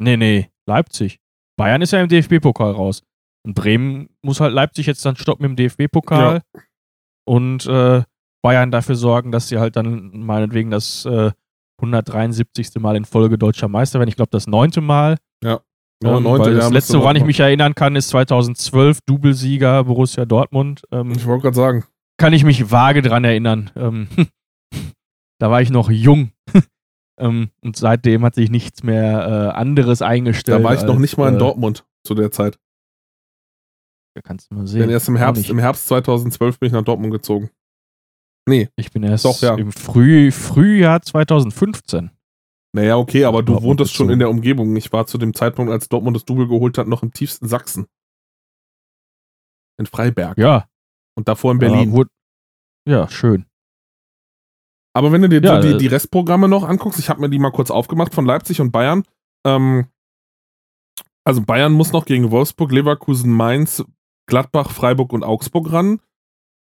Nee, nee, Leipzig. Bayern ist ja im DFB-Pokal raus. Und Bremen muss halt Leipzig jetzt dann stoppen im DFB-Pokal. Und äh, Bayern dafür sorgen, dass sie halt dann meinetwegen das äh, 173. Mal in Folge deutscher Meister werden. Ich glaube, das neunte Mal. Ja, Ähm, neunte, weil ja, das letzte, woran ich mich erinnern kann, ist 2012 Doublesieger Borussia Dortmund. Ähm, Ich wollte gerade sagen. kann ich mich vage dran erinnern. Ähm, da war ich noch jung. Ähm, und seitdem hat sich nichts mehr äh, anderes eingestellt. Da war ich noch als, nicht mal in äh, Dortmund zu der Zeit. Da kannst du mal sehen. Denn erst im Herbst, im Herbst 2012 bin ich nach Dortmund gezogen. Nee, Ich bin erst Doch, ja. im Früh, Frühjahr 2015. naja, okay, aber du Dortmund wohntest schon gezogen. in der Umgebung. Ich war zu dem Zeitpunkt, als Dortmund das Double geholt hat, noch im tiefsten Sachsen. In Freiberg. Ja. Und davor in Berlin. wurde- ja, schön. Aber wenn du dir Ja, die, äh, die Restprogramme noch anguckst, ich habe mir die mal kurz aufgemacht von Leipzig und Bayern. Ähm, also Bayern muss noch gegen Wolfsburg, Leverkusen, Mainz, Gladbach, Freiburg und Augsburg ran.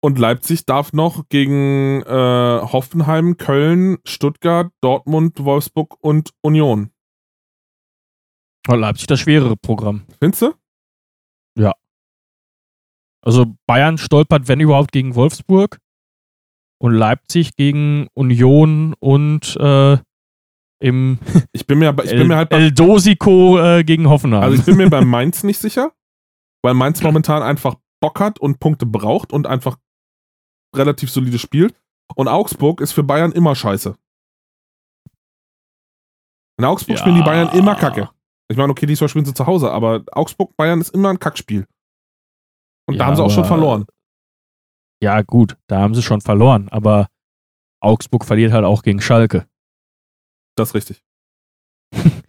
Und Leipzig darf noch gegen äh, Hoffenheim, Köln, Stuttgart, Dortmund, Wolfsburg und Union. Leipzig das schwerere Programm. Findest du? Also Bayern stolpert, wenn überhaupt, gegen Wolfsburg. Und Leipzig gegen Union und äh, im Ich bin mir, ich bin mir halt bei, El Dosico äh, gegen Hoffenheim. also ich bin mir bei Mainz nicht sicher, weil Mainz momentan einfach Bock hat und Punkte braucht und einfach relativ solide spielt. Und Augsburg ist für Bayern immer scheiße. In Augsburg spielen die Bayern immer kacke. Ich meine, okay, diesmal spielen sie zu Hause, aber Augsburg-Bayern ist immer ein Kackspiel. Und da Ja, haben sie auch schon verloren. Ja, gut, da haben sie schon verloren, aber Augsburg verliert halt auch gegen Schalke. Das ist richtig.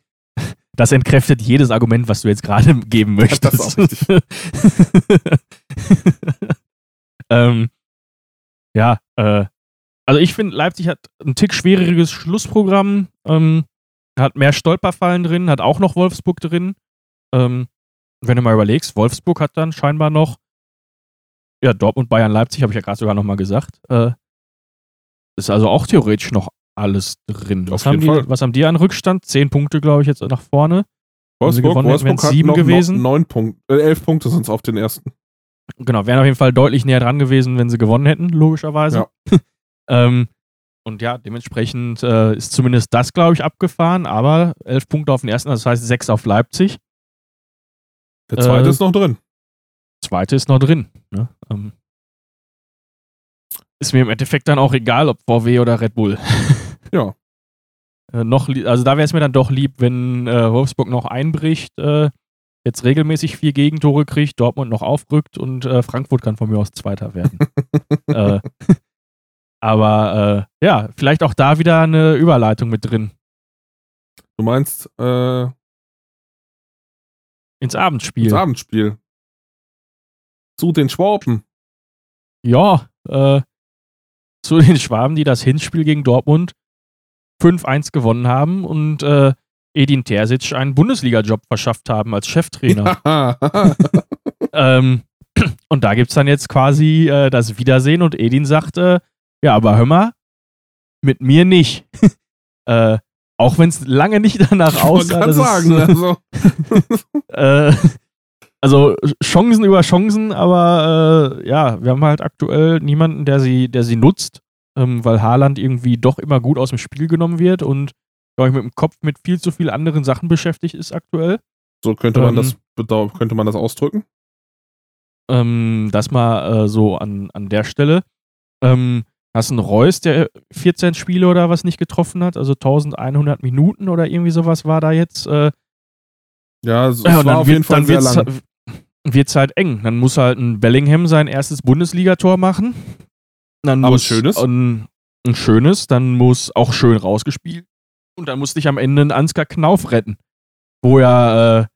Das entkräftet jedes Argument, was du jetzt gerade geben möchtest. Das ist auch richtig. ähm, ja, äh, also ich finde, Leipzig hat ein Tick schwieriges Schlussprogramm, ähm, hat mehr Stolperfallen drin, hat auch noch Wolfsburg drin. Ähm, wenn du mal überlegst, Wolfsburg hat dann scheinbar noch, ja, Dortmund, Bayern, Leipzig, habe ich ja gerade sogar nochmal gesagt. Äh, ist also auch theoretisch noch alles drin. Was haben, die, was haben die an Rückstand? Zehn Punkte, glaube ich, jetzt nach vorne. Wolfsburg, gewonnen Wolfsburg hat sieben noch gewesen. Neun Punkte, äh, elf Punkte sind es auf den ersten. Genau, wären auf jeden Fall deutlich näher dran gewesen, wenn sie gewonnen hätten, logischerweise. ähm, und ja, dementsprechend äh, ist zumindest das, glaube ich, abgefahren, aber elf Punkte auf den ersten, das heißt sechs auf Leipzig. Der zweite Äh, ist noch drin. Zweite ist noch drin. Ne? Ähm, ist mir im Endeffekt dann auch egal, ob VW oder Red Bull. Ja. Äh, noch, also da wäre es mir dann doch lieb, wenn äh, Wolfsburg noch einbricht, äh, jetzt regelmäßig vier Gegentore kriegt, Dortmund noch aufrückt und äh, Frankfurt kann von mir aus Zweiter werden. äh, aber äh, ja, vielleicht auch da wieder eine Überleitung mit drin Du meinst ins Abendspiel. das Abendspiel. Zu den Schwaben. Ja, äh, zu den Schwaben, die das Hinspiel gegen Dortmund 5-1 gewonnen haben und äh, Edin Terzic einen Bundesliga-Job verschafft haben als Cheftrainer. Ähm, und da gibt es dann jetzt quasi äh, das Wiedersehen und Edin sagt, äh, ja, aber hör mal, mit mir nicht. äh, auch wenn es lange nicht danach Ich aussah. gerade dass es, sagen, äh, also, äh, also Chancen über Chancen, aber äh, ja, wir haben halt aktuell niemanden, der sie, der sie nutzt, ähm, weil Haaland irgendwie doch immer gut aus dem Spiel genommen wird und glaube ich mit dem Kopf mit viel zu viel anderen Sachen beschäftigt ist aktuell. so könnte man Ähm, das könnte man das ausdrücken. Ähm, das mal äh, so an, an der Stelle. Ähm, hast einen Reus, der 14 Spiele oder was nicht getroffen hat, also 1100 Minuten oder irgendwie sowas war da jetzt. Äh, Ja, es, Ja, war auf jeden Fall sehr wird's, lang. wird's halt eng. Dann muss halt ein Bellingham sein erstes Bundesligator machen. Dann Aber muss schönes? Ein, ein schönes, dann muss auch schön rausgespielt. Und dann muss dich am Ende ein Ansgar Knauf retten. Wo ja äh,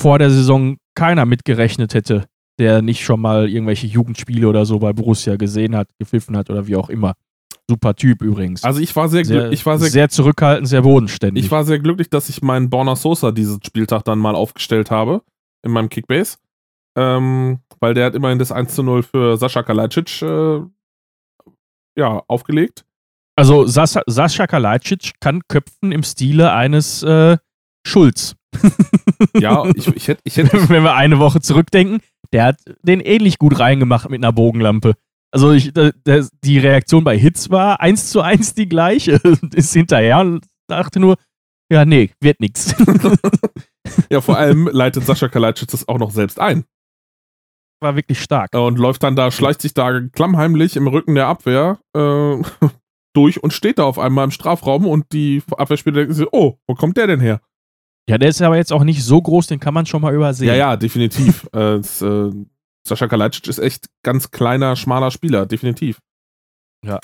vor der Saison keiner mitgerechnet hätte, der nicht schon mal irgendwelche Jugendspiele oder so bei Borussia gesehen hat, gepfiffen hat oder wie auch immer. Super Typ übrigens. Also ich war sehr, sehr, ich war sehr, sehr zurückhaltend, sehr bodenständig. ich war sehr glücklich, dass ich meinen Borna Sosa diesen Spieltag dann mal aufgestellt habe in meinem Kickbase. Ähm, weil der hat immerhin das 1 zu 0 für Sascha Kalajdzic äh, ja, aufgelegt. Also Sascha, Sascha Kalajdzic kann köpfen im Stile eines äh, Schulz. ja, ich, ich hätte. Ich hätt, Wenn wir eine Woche zurückdenken, der hat den ähnlich gut reingemacht mit einer Bogenlampe. Also ich, der, die Reaktion bei Hits war eins zu eins die gleiche. Ist hinterher und dachte nur, ja, nee, wird nichts. Ja, vor allem leitet Sascha Kalajdzic das auch noch selbst ein. War wirklich stark. Und läuft dann da, schleicht sich da klammheimlich im Rücken der Abwehr äh, durch und steht da auf einmal im Strafraum und die Abwehrspieler denken sich, oh, wo kommt der denn her? Ja, der ist aber jetzt auch nicht so groß, den kann man schon mal übersehen. Ja, ja, definitiv. äh, das, äh, Sascha Kalajdzic ist echt ganz kleiner, schmaler Spieler, definitiv. Ja.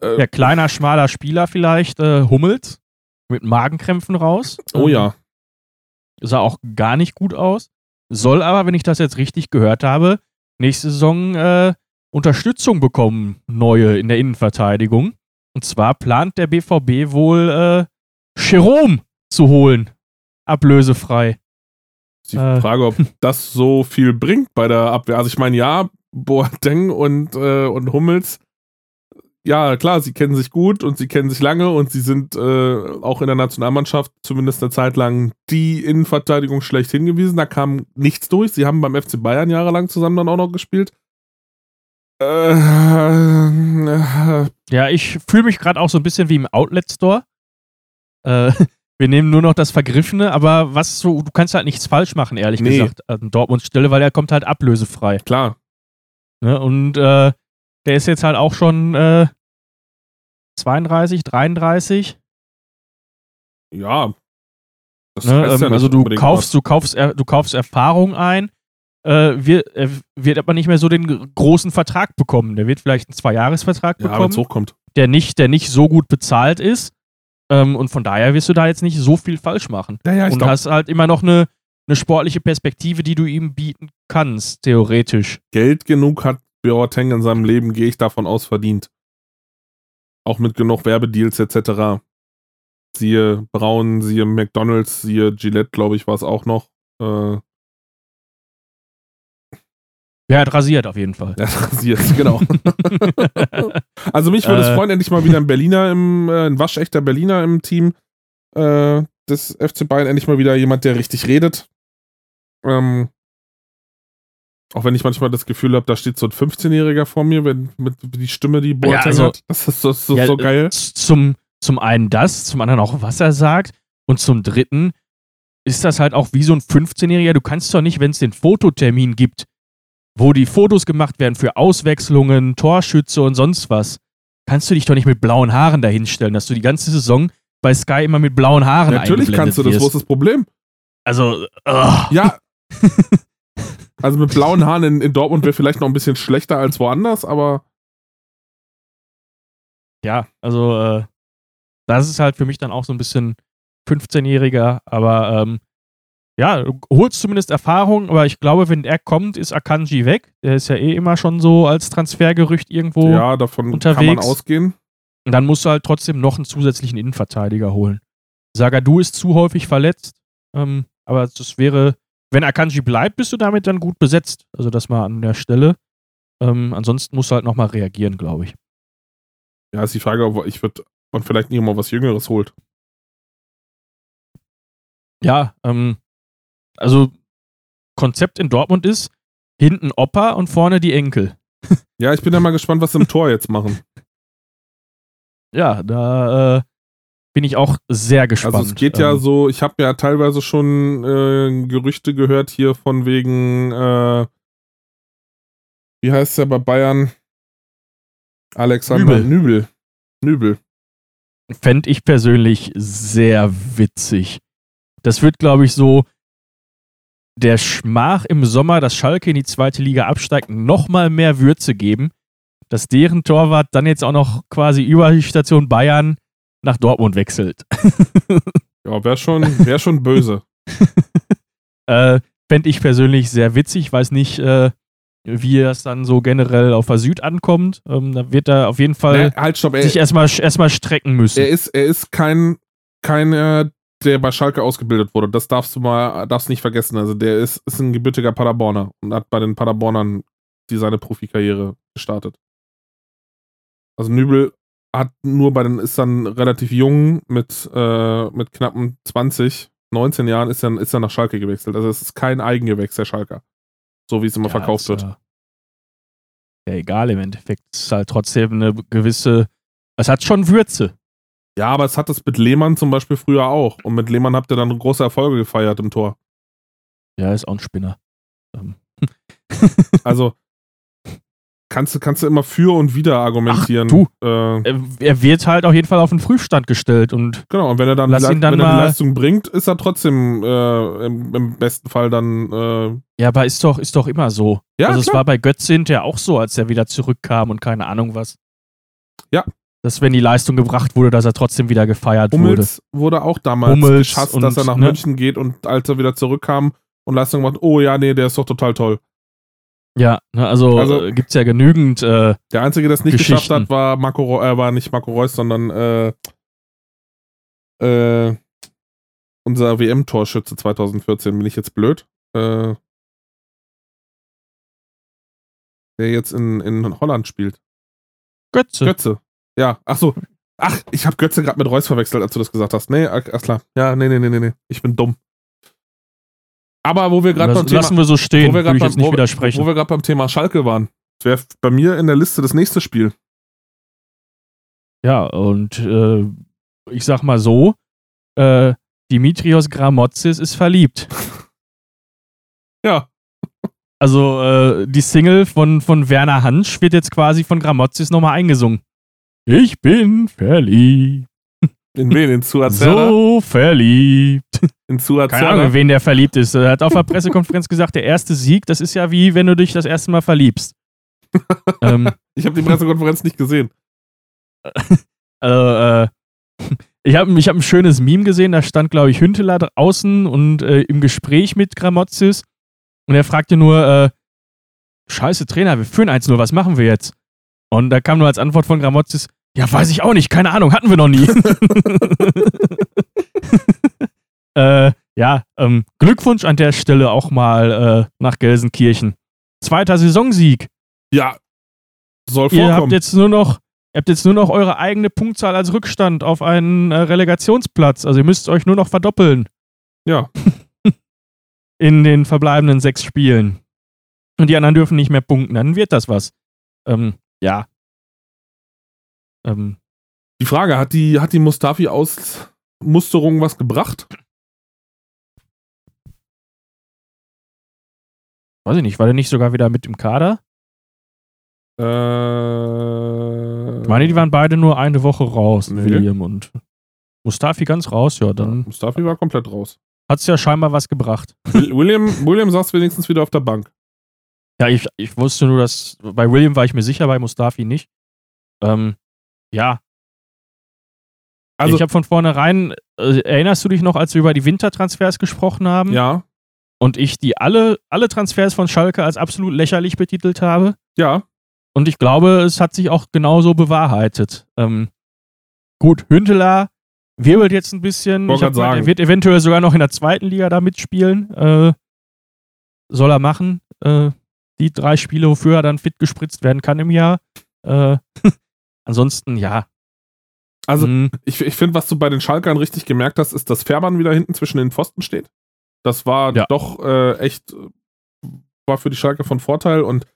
Äh, ja, kleiner, schmaler Spieler vielleicht, äh, Hummels mit Magenkrämpfen raus. Oh ja. Sah auch gar nicht gut aus. Soll aber, wenn ich das jetzt richtig gehört habe, nächste Saison äh, Unterstützung bekommen, neue in der Innenverteidigung. Und zwar plant der BVB wohl äh, Jerome zu holen. Ablösefrei. Die äh, Frage, ob das so viel bringt bei der Abwehr. Also ich meine, ja, Boateng und, äh, und Hummels ja, klar, sie kennen sich gut und sie kennen sich lange und sie sind äh, auch in der Nationalmannschaft zumindest eine Zeit lang die Innenverteidigung schlecht hingewiesen. Da kam nichts durch. Sie haben beim FC Bayern jahrelang zusammen dann auch noch gespielt. Äh, äh, ja, ich fühle mich gerade auch so ein bisschen wie im Outlet Store. Äh, wir nehmen nur noch das Vergriffene, aber was so, du kannst halt nichts falsch machen, ehrlich nee. gesagt, an Dortmunds Stelle, weil er kommt halt ablösefrei. Klar. Ne, und äh, der ist jetzt halt auch schon äh, 32, 33. Ja. Das ne, heißt ja ähm, also du kaufst, du kaufst, du kaufst Erfahrung ein, äh, wird, er wird aber nicht mehr so den großen Vertrag bekommen. Der wird vielleicht einen Zweijahresvertrag ja, bekommen, hochkommt. der nicht, der nicht so gut bezahlt ist. Ähm, und von daher wirst du da jetzt nicht so viel falsch machen. Ja, ja, und glaub, hast halt immer noch eine, eine sportliche Perspektive, die du ihm bieten kannst, theoretisch. Geld genug hat Boateng in seinem Leben, gehe ich davon aus, verdient. Auch mit genug Werbedeals etc. Siehe Braun, siehe McDonalds, siehe Gillette, glaube ich, war es auch noch. Äh, ja, hat rasiert auf jeden Fall. Er hat rasiert, genau. also mich würde es äh. freuen, endlich mal wieder ein Berliner im, äh, ein waschechter Berliner im Team äh, des FC Bayern, endlich mal wieder jemand, der richtig redet. Ähm, auch wenn ich manchmal das Gefühl habe, da steht so ein 15-Jähriger vor mir, wenn mit die Stimme, die Boateng ja, also, hat. Das ist, das ist ja, so geil. Zum, zum einen das, zum anderen auch, was er sagt. Und zum dritten ist das halt auch wie so ein 15-Jähriger. Du kannst doch nicht, wenn es den Fototermin gibt, wo die Fotos gemacht werden für Auswechslungen, Torschütze und sonst was, kannst du dich doch nicht mit blauen Haaren dahinstellen, dass du die ganze Saison bei Sky immer mit blauen Haaren Natürlich kannst du das, wo ist das Problem? Also, oh. ja. Also mit blauen Haaren in, in Dortmund wäre vielleicht noch ein bisschen schlechter als woanders, aber. Ja, also äh, das ist halt für mich dann auch so ein bisschen 15-Jähriger, aber ähm, ja, du holst zumindest Erfahrung, aber ich glaube, wenn er kommt, ist Akanji weg. Der ist ja eh immer schon so als Transfergerücht irgendwo ja, davon unterwegs. kann man ausgehen. Und dann musst du halt trotzdem noch einen zusätzlichen Innenverteidiger holen. Sagadu ist zu häufig verletzt, ähm, aber das wäre wenn Akanji bleibt, bist du damit dann gut besetzt. Also das mal an der Stelle. Ähm, ansonsten musst du halt nochmal reagieren, glaube ich. Ja, ist die Frage, ob ich würde und vielleicht nicht mal was Jüngeres holt. Ja, ähm, also Konzept in Dortmund ist hinten Opa und vorne die Enkel. ja, ich bin ja mal gespannt, was sie im Tor jetzt machen. Ja, da äh, bin ich auch sehr gespannt. Also es geht ja ähm, so, ich habe ja teilweise schon äh, Gerüchte gehört hier von wegen, äh, wie heißt der bei Bayern? Alexander Nübel. Nübel. Fände ich persönlich sehr witzig. Das wird, glaube ich, so der Schmach im Sommer, dass Schalke in die zweite Liga absteigt, nochmal mehr Würze geben, dass deren Torwart dann jetzt auch noch quasi über die Station Bayern nach Dortmund wechselt. ja, wäre schon, wär schon böse. äh, Fände ich persönlich sehr witzig. Weiß nicht, äh, wie das dann so generell auf der Süd ankommt. Ähm, da wird er auf jeden Fall nee, halt, stopp, sich erstmal erstmal strecken müssen. Er ist, er ist kein, kein äh, der bei Schalke ausgebildet wurde. Das darfst du mal, darfst nicht vergessen. Also der ist, ist ein gebürtiger Paderborner und hat bei den Paderbornern die seine Profikarriere gestartet. Also Nübel hat nur bei den, ist dann relativ jung mit, äh, mit knappen 20, 19 Jahren ist dann, ist dann nach Schalke gewechselt. Also es ist kein Eigengewächs der Schalker. So wie es immer ja, verkauft wird. Ja, ja, egal im Endeffekt. Es ist halt trotzdem eine gewisse, es hat schon Würze. Ja, aber es hat es mit Lehmann zum Beispiel früher auch. Und mit Lehmann habt ihr dann große Erfolge gefeiert im Tor. Ja, ist auch ein Spinner. Ähm. also, kannst du, kannst du immer für und wieder argumentieren. Ach, du. Äh, er wird halt auf jeden Fall auf den Prüfstand gestellt und. Genau, und wenn er dann, ihn dann wenn er die Leistung bringt, ist er trotzdem äh, im, im, besten Fall dann. Äh ja, aber ist doch, ist doch immer so. Ja, also, klar. es war bei Götze hinterher auch so, als er wieder zurückkam und keine Ahnung was. Ja. Dass, wenn die Leistung gebracht wurde, dass er trotzdem wieder gefeiert Hummels wurde. wurde auch damals Hummels geschasst, dass er nach ne? München geht und als er wieder zurückkam und Leistung macht, oh ja, nee, der ist doch total toll. Ja, ne, also, also gibt es ja genügend. Äh, der Einzige, der es nicht geschafft hat, war Marco, äh, war nicht Marco Reus, sondern äh, äh, unser WM-Torschütze 2014. Bin ich jetzt blöd? Äh, der jetzt in, in Holland spielt. Götze. Götze. Ja, ach so. Ach, ich habe Götze gerade mit Reus verwechselt, als du das gesagt hast. Nee, ach klar. Ja, nee, nee, nee, nee. Ich bin dumm. Aber wo wir gerade beim Thema. Lassen wir so stehen, wo wir gerade beim. Wo wir gerade beim Thema Schalke waren. Das wäre bei mir in der Liste das nächste Spiel. Ja, und äh, ich sag mal so: äh, Dimitrios Gramotzis ist verliebt. ja. Also, äh, die Single von, von Werner Hansch wird jetzt quasi von Gramotzis nochmal eingesungen. Ich bin verliebt. In wen? In Suazerda? So verliebt. In Suazerda? Keine Ahnung, wen der verliebt ist. Er hat auf der Pressekonferenz gesagt, der erste Sieg, das ist ja wie, wenn du dich das erste Mal verliebst. ähm, ich habe die Pressekonferenz nicht gesehen. Also, äh, ich habe ich hab ein schönes Meme gesehen, da stand, glaube ich, Hünteler draußen und äh, im Gespräch mit Gramozis und er fragte nur, äh, scheiße Trainer, wir führen 1-0, was machen wir jetzt? Und da kam nur als Antwort von Gramozis, ja, weiß ich auch nicht, keine Ahnung, hatten wir noch nie. äh, ja, ähm, Glückwunsch an der Stelle auch mal äh, nach Gelsenkirchen. Zweiter Saisonsieg. Ja, soll vorkommen. Ihr habt jetzt nur noch, ihr habt jetzt nur noch eure eigene Punktzahl als Rückstand auf einen äh, Relegationsplatz. Also ihr müsst euch nur noch verdoppeln. Ja. In den verbleibenden sechs Spielen. Und die anderen dürfen nicht mehr punkten. Dann wird das was. Ähm, ja, ähm, die Frage, hat die, hat die Mustafi-Ausmusterung was gebracht? Weiß ich nicht, war der nicht sogar wieder mit im Kader? Äh, ich meine, die waren beide nur eine Woche raus, nee. William und Mustafi ganz raus, ja, dann. Ja, Mustafi war komplett raus. Hat es ja scheinbar was gebracht. William, William saß wenigstens wieder auf der Bank. Ja, ich, ich wusste nur, dass bei William war ich mir sicher, bei Mustafi nicht. Ähm, ja. Also, ich habe von vornherein, äh, erinnerst du dich noch, als wir über die Wintertransfers gesprochen haben? Ja. Und ich die alle, alle Transfers von Schalke als absolut lächerlich betitelt habe? Ja. Und ich glaube, es hat sich auch genauso bewahrheitet. Ähm, gut, Hünteler wirbelt jetzt ein bisschen. Ich hab, er wird eventuell sogar noch in der zweiten Liga da mitspielen. Äh, soll er machen. Äh, die drei Spiele, wofür er dann fit gespritzt werden kann im Jahr. Äh, Ansonsten, ja. Also, mhm. ich, ich finde, was du bei den Schalkern richtig gemerkt hast, ist, dass Fährmann wieder hinten zwischen den Pfosten steht. Das war ja. doch äh, echt, war für die Schalker von Vorteil und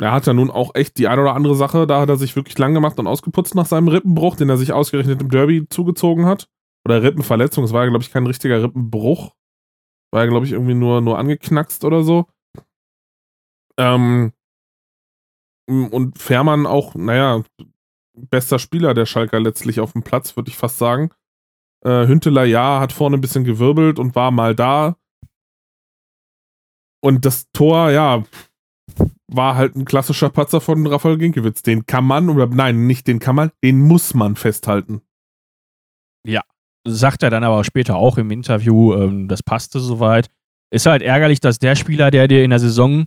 er hat ja nun auch echt die eine oder andere Sache, da hat er sich wirklich lang gemacht und ausgeputzt nach seinem Rippenbruch, den er sich ausgerechnet im Derby zugezogen hat. Oder Rippenverletzung, es war ja, glaube ich, kein richtiger Rippenbruch. War ja, glaube ich, irgendwie nur, nur angeknackst oder so. Ähm, und Fährmann auch, naja, bester Spieler der Schalker letztlich auf dem Platz, würde ich fast sagen. Äh, Hünteler, ja, hat vorne ein bisschen gewirbelt und war mal da. Und das Tor, ja, war halt ein klassischer Patzer von Rafael Ginkiewicz. Den kann man, oder nein, nicht den kann man, den muss man festhalten. Ja, sagt er dann aber später auch im Interview, ähm, das passte soweit. Ist halt ärgerlich, dass der Spieler, der dir in der Saison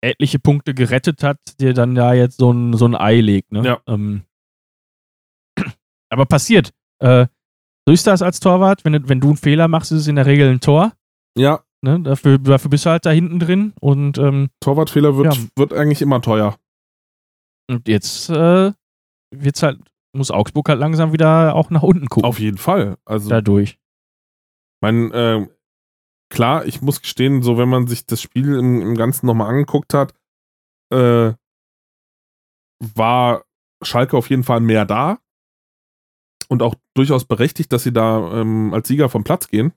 etliche Punkte gerettet hat, dir dann da jetzt so ein, so ein Ei legt. Ne? Ja. Ähm, aber passiert. Äh, So ist das als Torwart. Wenn, wenn du einen Fehler machst, ist es in der Regel ein Tor. Ja. Ne? Dafür, dafür bist du halt da hinten drin. Und, ähm, Torwartfehler wird, Ja. wird eigentlich immer teuer. und jetzt äh, wird's halt, muss Augsburg halt langsam wieder auch nach unten gucken. Auf jeden Fall. Also, dadurch. mein, äh, klar, ich muss gestehen, so wenn man sich das Spiel im, im Ganzen nochmal angeguckt hat, äh, war Schalke auf jeden Fall mehr da. Und auch durchaus berechtigt, dass sie da ähm, als Sieger vom Platz gehen.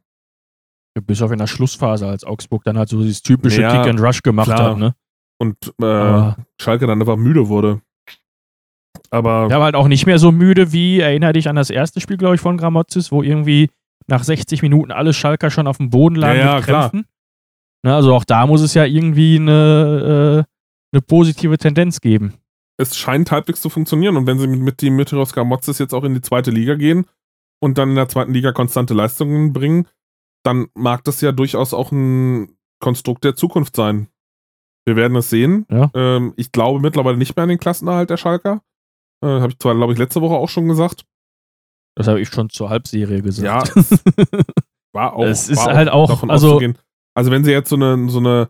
Bis auf in der Schlussphase, als Augsburg dann halt so dieses typische Ja, Kick and Rush gemacht klar. hat. Ne? Und äh, Schalke dann einfach müde wurde. Aber der war halt auch nicht mehr so müde wie, erinner dich an das erste Spiel, glaube ich, von Gramozis, wo irgendwie nach 60 Minuten alle Schalker schon auf dem Boden lagen Ja, ja, mit. Krämpfen. Ne, also auch da muss es ja irgendwie eine, äh, eine positive Tendenz geben. Es scheint halbwegs zu funktionieren. Und wenn sie mit, mit dem Mythos Gamotzes jetzt auch in die zweite Liga gehen und dann in der zweiten Liga konstante Leistungen bringen, dann mag das ja durchaus auch ein Konstrukt der Zukunft sein. Wir werden es sehen. Ja. Ähm, ich glaube mittlerweile nicht mehr an den Klassenerhalt der Schalker. Äh, Habe ich zwar, glaube ich, letzte Woche auch schon gesagt. Das habe ich schon zur Halbserie gesagt. Ja, war auch. Es ist halt auch- davon also- auszugehen. Also, wenn sie jetzt so eine, so eine,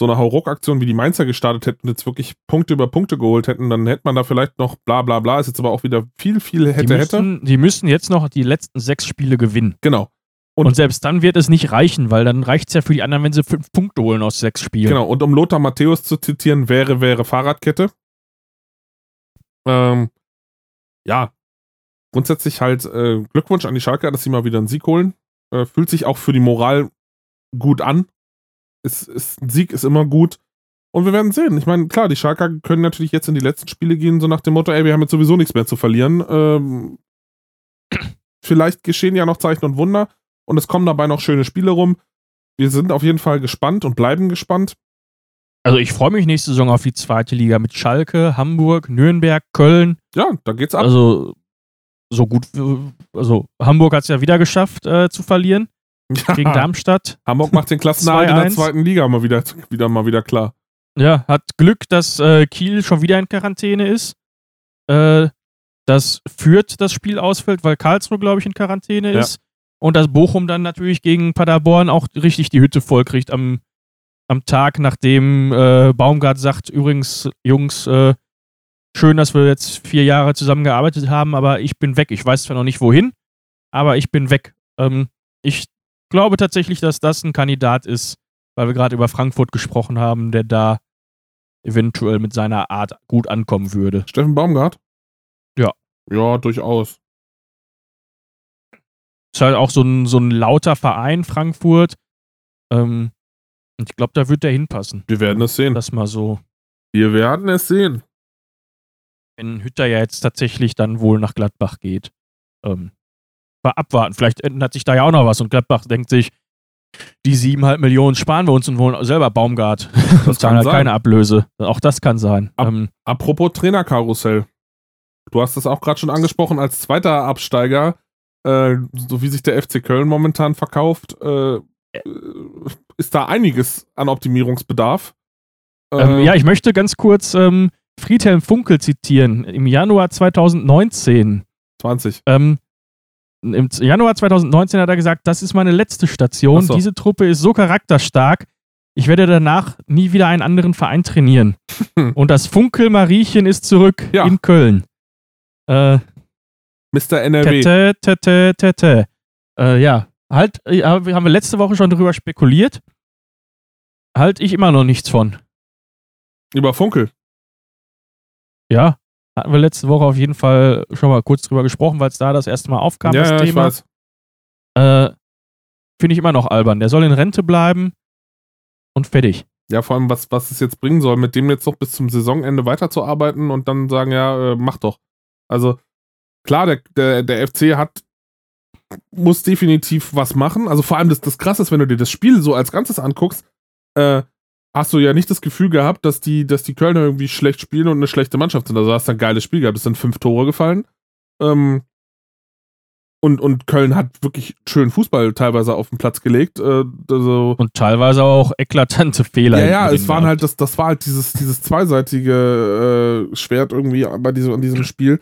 so eine Hauruck-Aktion wie die Mainzer gestartet hätten jetzt wirklich Punkte über Punkte geholt hätten, dann hätte man da vielleicht noch bla bla bla. Ist jetzt aber auch wieder viel, viel die, hätte, hätte. müssen, die müssen jetzt noch die letzten sechs Spiele gewinnen. Genau. Und, Und- selbst dann wird es nicht reichen, weil dann reicht es ja für die anderen, wenn sie fünf Punkte holen aus sechs Spielen. Genau. Und um Lothar Matthäus zu zitieren, wäre, wäre Fahrradkette. Ähm, ja. Grundsätzlich halt äh, Glückwunsch an die Schalker, dass sie mal wieder einen Sieg holen. Äh, fühlt sich auch für die Moral gut an. Ist, ist, ein Sieg ist immer gut. Und wir werden sehen. Ich meine, klar, die Schalker können natürlich jetzt in die letzten Spiele gehen, so nach dem Motto, ey, wir haben jetzt sowieso nichts mehr zu verlieren. Ähm, vielleicht geschehen ja noch Zeichen und Wunder und es kommen dabei noch schöne Spiele rum. Wir sind auf jeden Fall gespannt und bleiben gespannt. Also ich freue mich nächste Saison auf die zweite Liga mit Schalke, Hamburg, Nürnberg, Köln. Ja, da geht's ab. Also so gut, also Hamburg hat es ja wieder geschafft äh, zu verlieren gegen Darmstadt. Hamburg macht den Klassenerhalt in der 2-1. zweiten Liga mal wieder, wieder mal wieder klar. Ja, hat Glück, dass äh, Kiel schon wieder in Quarantäne ist. Äh, dass Fürth das Spiel ausfällt, weil Karlsruhe, glaube ich, in Quarantäne Ja. ist. Und dass Bochum dann natürlich gegen Paderborn auch richtig die Hütte vollkriegt am, am Tag, nachdem äh, Baumgart sagt, übrigens, Jungs, äh, schön, dass wir jetzt vier Jahre zusammengearbeitet haben, aber ich bin weg. Ich weiß zwar noch nicht wohin, aber ich bin weg. Ähm, ich glaube tatsächlich, dass das ein Kandidat ist, weil wir gerade über Frankfurt gesprochen haben, der da eventuell mit seiner Art gut ankommen würde. Steffen Baumgart? Ja. Ja, durchaus. Ist halt auch so ein, so ein lauter Verein, Frankfurt. Ähm, und ich glaube, da wird der hinpassen. Wir werden es sehen. Das mal so. Wir werden es sehen. Wenn Hütter ja jetzt tatsächlich dann wohl nach Gladbach geht. Ähm, mal abwarten. Vielleicht ändert sich da ja auch noch was und Gladbach denkt sich, die siebeneinhalb Millionen sparen wir uns und holen selber Baumgart. und zahlen halt sein. keine Ablöse. Auch das kann sein. Ab- Ähm, Apropos Trainerkarussell. Du hast es auch gerade schon angesprochen, als zweiter Absteiger, äh, so wie sich der FC Köln momentan verkauft, äh, äh, ist da einiges an Optimierungsbedarf. Ähm, Äh, ja, ich möchte ganz kurz ähm, Friedhelm Funkel zitieren. Im Januar 2019. 20. Ähm, Im Januar 2019 hat er gesagt, das ist meine letzte Station. So. Diese Truppe ist so charakterstark. Ich werde danach nie wieder einen anderen Verein trainieren. Hm. Und das Funkel-Mariechen ist zurück Ja. in Köln. Äh, Mr. NRW. tete, tete, tete. Äh, ja, halt, äh, haben wir letzte Woche schon drüber spekuliert. Halt ich immer noch nichts von. Über Funkel. Ja, hatten wir letzte Woche auf jeden Fall schon mal kurz drüber gesprochen, weil es da das erste Mal aufkam, ja, das ja, ich Thema. weiß. Äh, Finde ich immer noch albern. Der soll in Rente bleiben und fertig. Ja, vor allem, was, was es jetzt bringen soll, mit dem jetzt noch bis zum Saisonende weiterzuarbeiten und dann sagen, ja, äh, mach doch. Also, klar, der, der, der FC hat, muss definitiv was machen. Also vor allem das, das Krasse ist, wenn du dir das Spiel so als Ganzes anguckst, äh, hast du ja nicht das Gefühl gehabt, dass die, dass die Kölner irgendwie schlecht spielen und eine schlechte Mannschaft sind. Also du hast ein geiles Spiel gehabt. Es sind fünf Tore gefallen. Ähm, und, und Köln hat wirklich schön Fußball teilweise auf den Platz gelegt. Äh, also, Und teilweise auch eklatante Fehler. ja, ja, es waren halt, das, das war halt dieses, dieses zweiseitige äh, Schwert irgendwie bei diesem, an diesem Spiel.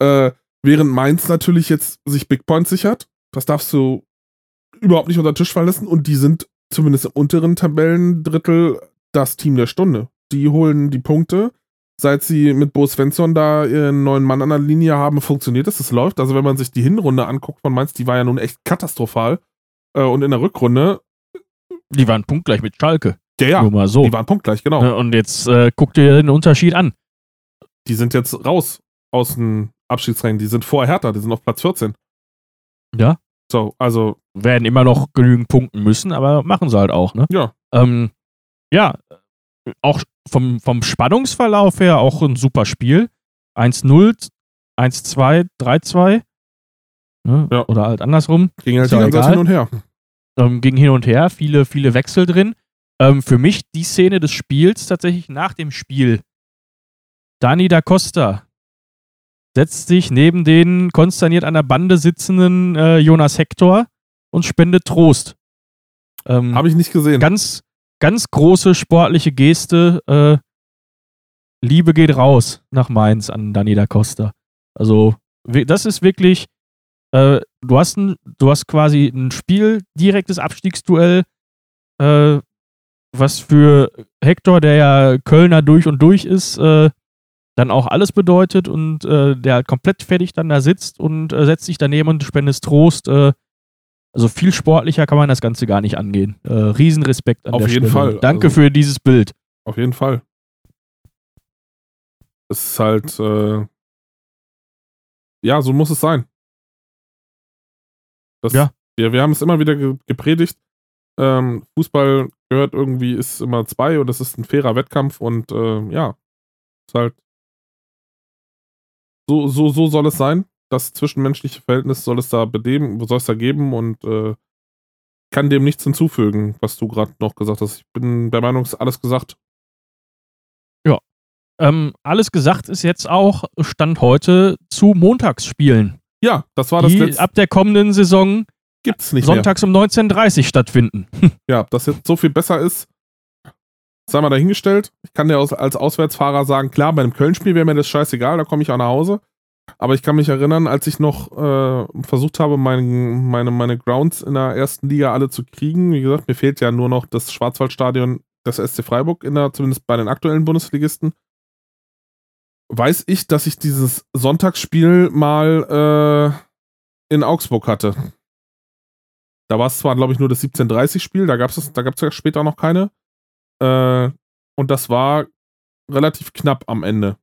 Äh, während Mainz natürlich jetzt sich Big Points sichert. Das darfst du überhaupt nicht unter den Tisch fallen lassen. Und die sind zumindest im unteren Tabellendrittel das Team der Stunde. Die holen die Punkte. Seit sie mit Bo Svensson da ihren neuen Mann an der Linie haben, funktioniert es, es läuft. Also wenn man sich die Hinrunde anguckt von Mainz, die war ja nun echt katastrophal. Äh, und in der Rückrunde. Die waren punktgleich mit Schalke. Ja, ja. Nur mal so. Die waren punktgleich, genau. Ne, Und jetzt äh, guck dir den Unterschied an. Die sind jetzt raus aus dem Abschiedsrennen. Die sind vor Hertha, die sind auf Platz 14. Ja. So, also, Werden immer noch genügend punkten müssen, aber machen sie halt auch, ne? ja. Ähm, ja, auch vom, vom Spannungsverlauf her auch ein super Spiel. 1-0, 1-2, 3-2. Ne? Ja. Oder halt andersrum. Ging halt die ganze Zeit hin und her. Ähm, ging hin und her, viele, viele Wechsel drin. Ähm, für mich die Szene des Spiels tatsächlich nach dem Spiel. Dani da Costa setzt sich neben den konsterniert an der Bande sitzenden äh, Jonas Hector und spendet Trost. Ähm, Habe ich nicht gesehen. ganz, ganz große sportliche Geste. Äh, Liebe geht raus nach Mainz an Dani da Costa. Also, das ist wirklich. Äh, du, hast ein, du hast quasi ein Spiel, direktes Abstiegsduell, äh, was für Hector, der ja Kölner durch und durch ist, äh, dann auch alles bedeutet und äh, der halt komplett fertig dann da sitzt und äh, setzt sich daneben und spendest Trost. Äh, also viel sportlicher kann man das Ganze gar nicht angehen. Äh, Riesenrespekt an Auf jeden Stelle. Fall. Danke Also- für dieses Bild. Auf jeden Fall. Es ist halt, äh, ja, so muss es sein. Das, Ja. Wir, wir haben es immer wieder ge gepredigt. Ähm, Fußball gehört irgendwie, ist immer zwei und es ist ein fairer Wettkampf und äh, ja, ist halt so, so, so soll es sein. Das zwischenmenschliche Verhältnis soll es da bedeben, soll es da geben und äh, kann dem nichts hinzufügen, was du gerade noch gesagt hast. Ich bin der Meinung, es ist alles gesagt. Ähm, alles gesagt ist jetzt auch Stand heute zu Montagsspielen, Ja, das war das die letzte. ab der kommenden Saison Gibt's nicht mehr. sonntags um 19.30 Uhr stattfinden. Ja, dass jetzt so viel besser ist, sei mal dahingestellt. Ich kann dir als Auswärtsfahrer sagen, klar, bei einem Köln-Spiel wäre mir das scheißegal, da komme ich auch nach Hause. Aber ich kann mich erinnern, als ich noch äh, versucht habe, mein, meine, meine Grounds in der ersten Liga alle zu kriegen. Wie gesagt, mir fehlt ja nur noch das Schwarzwaldstadion des SC Freiburg, in der, zumindest bei den aktuellen Bundesligisten. Weiß ich, dass ich dieses Sonntagsspiel mal äh, in Augsburg hatte. Da war es zwar, glaube ich, nur das 17:30-Spiel, da gab es da gab's ja später noch keine. Äh, und das war relativ knapp am Ende.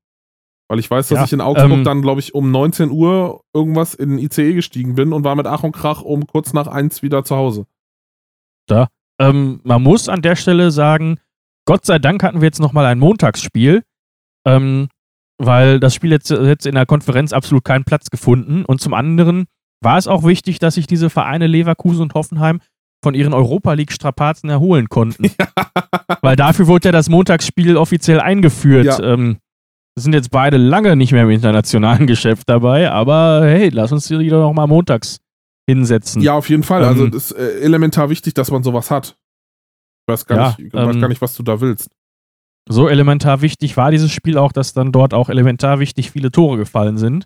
Weil ich weiß, dass Ja, ich in Augsburg ähm, dann, glaube ich, um 19 Uhr irgendwas in den ICE gestiegen bin und war mit Ach und Krach um kurz nach eins wieder zu Hause. Ähm, man muss an der Stelle sagen, Gott sei Dank hatten wir jetzt nochmal ein Montagsspiel, ähm, weil das Spiel jetzt, jetzt in der Konferenz absolut keinen Platz gefunden. Und zum anderen war es auch wichtig, dass sich diese Vereine Leverkusen und Hoffenheim von ihren Europa League-Strapazen erholen konnten. Weil dafür wurde ja das Montagsspiel offiziell eingeführt. Ja. Ähm, sind jetzt beide lange nicht mehr im internationalen Geschäft dabei, aber hey, lass uns die doch noch mal montags hinsetzen. Ja, auf jeden Fall. Ähm, also das ist äh, elementar wichtig, dass man sowas hat. Ich weiß gar, Ja, nicht, ich weiß ähm, gar nicht, was du da willst. so elementar wichtig war dieses Spiel auch, dass dann dort auch elementar wichtig viele Tore gefallen sind.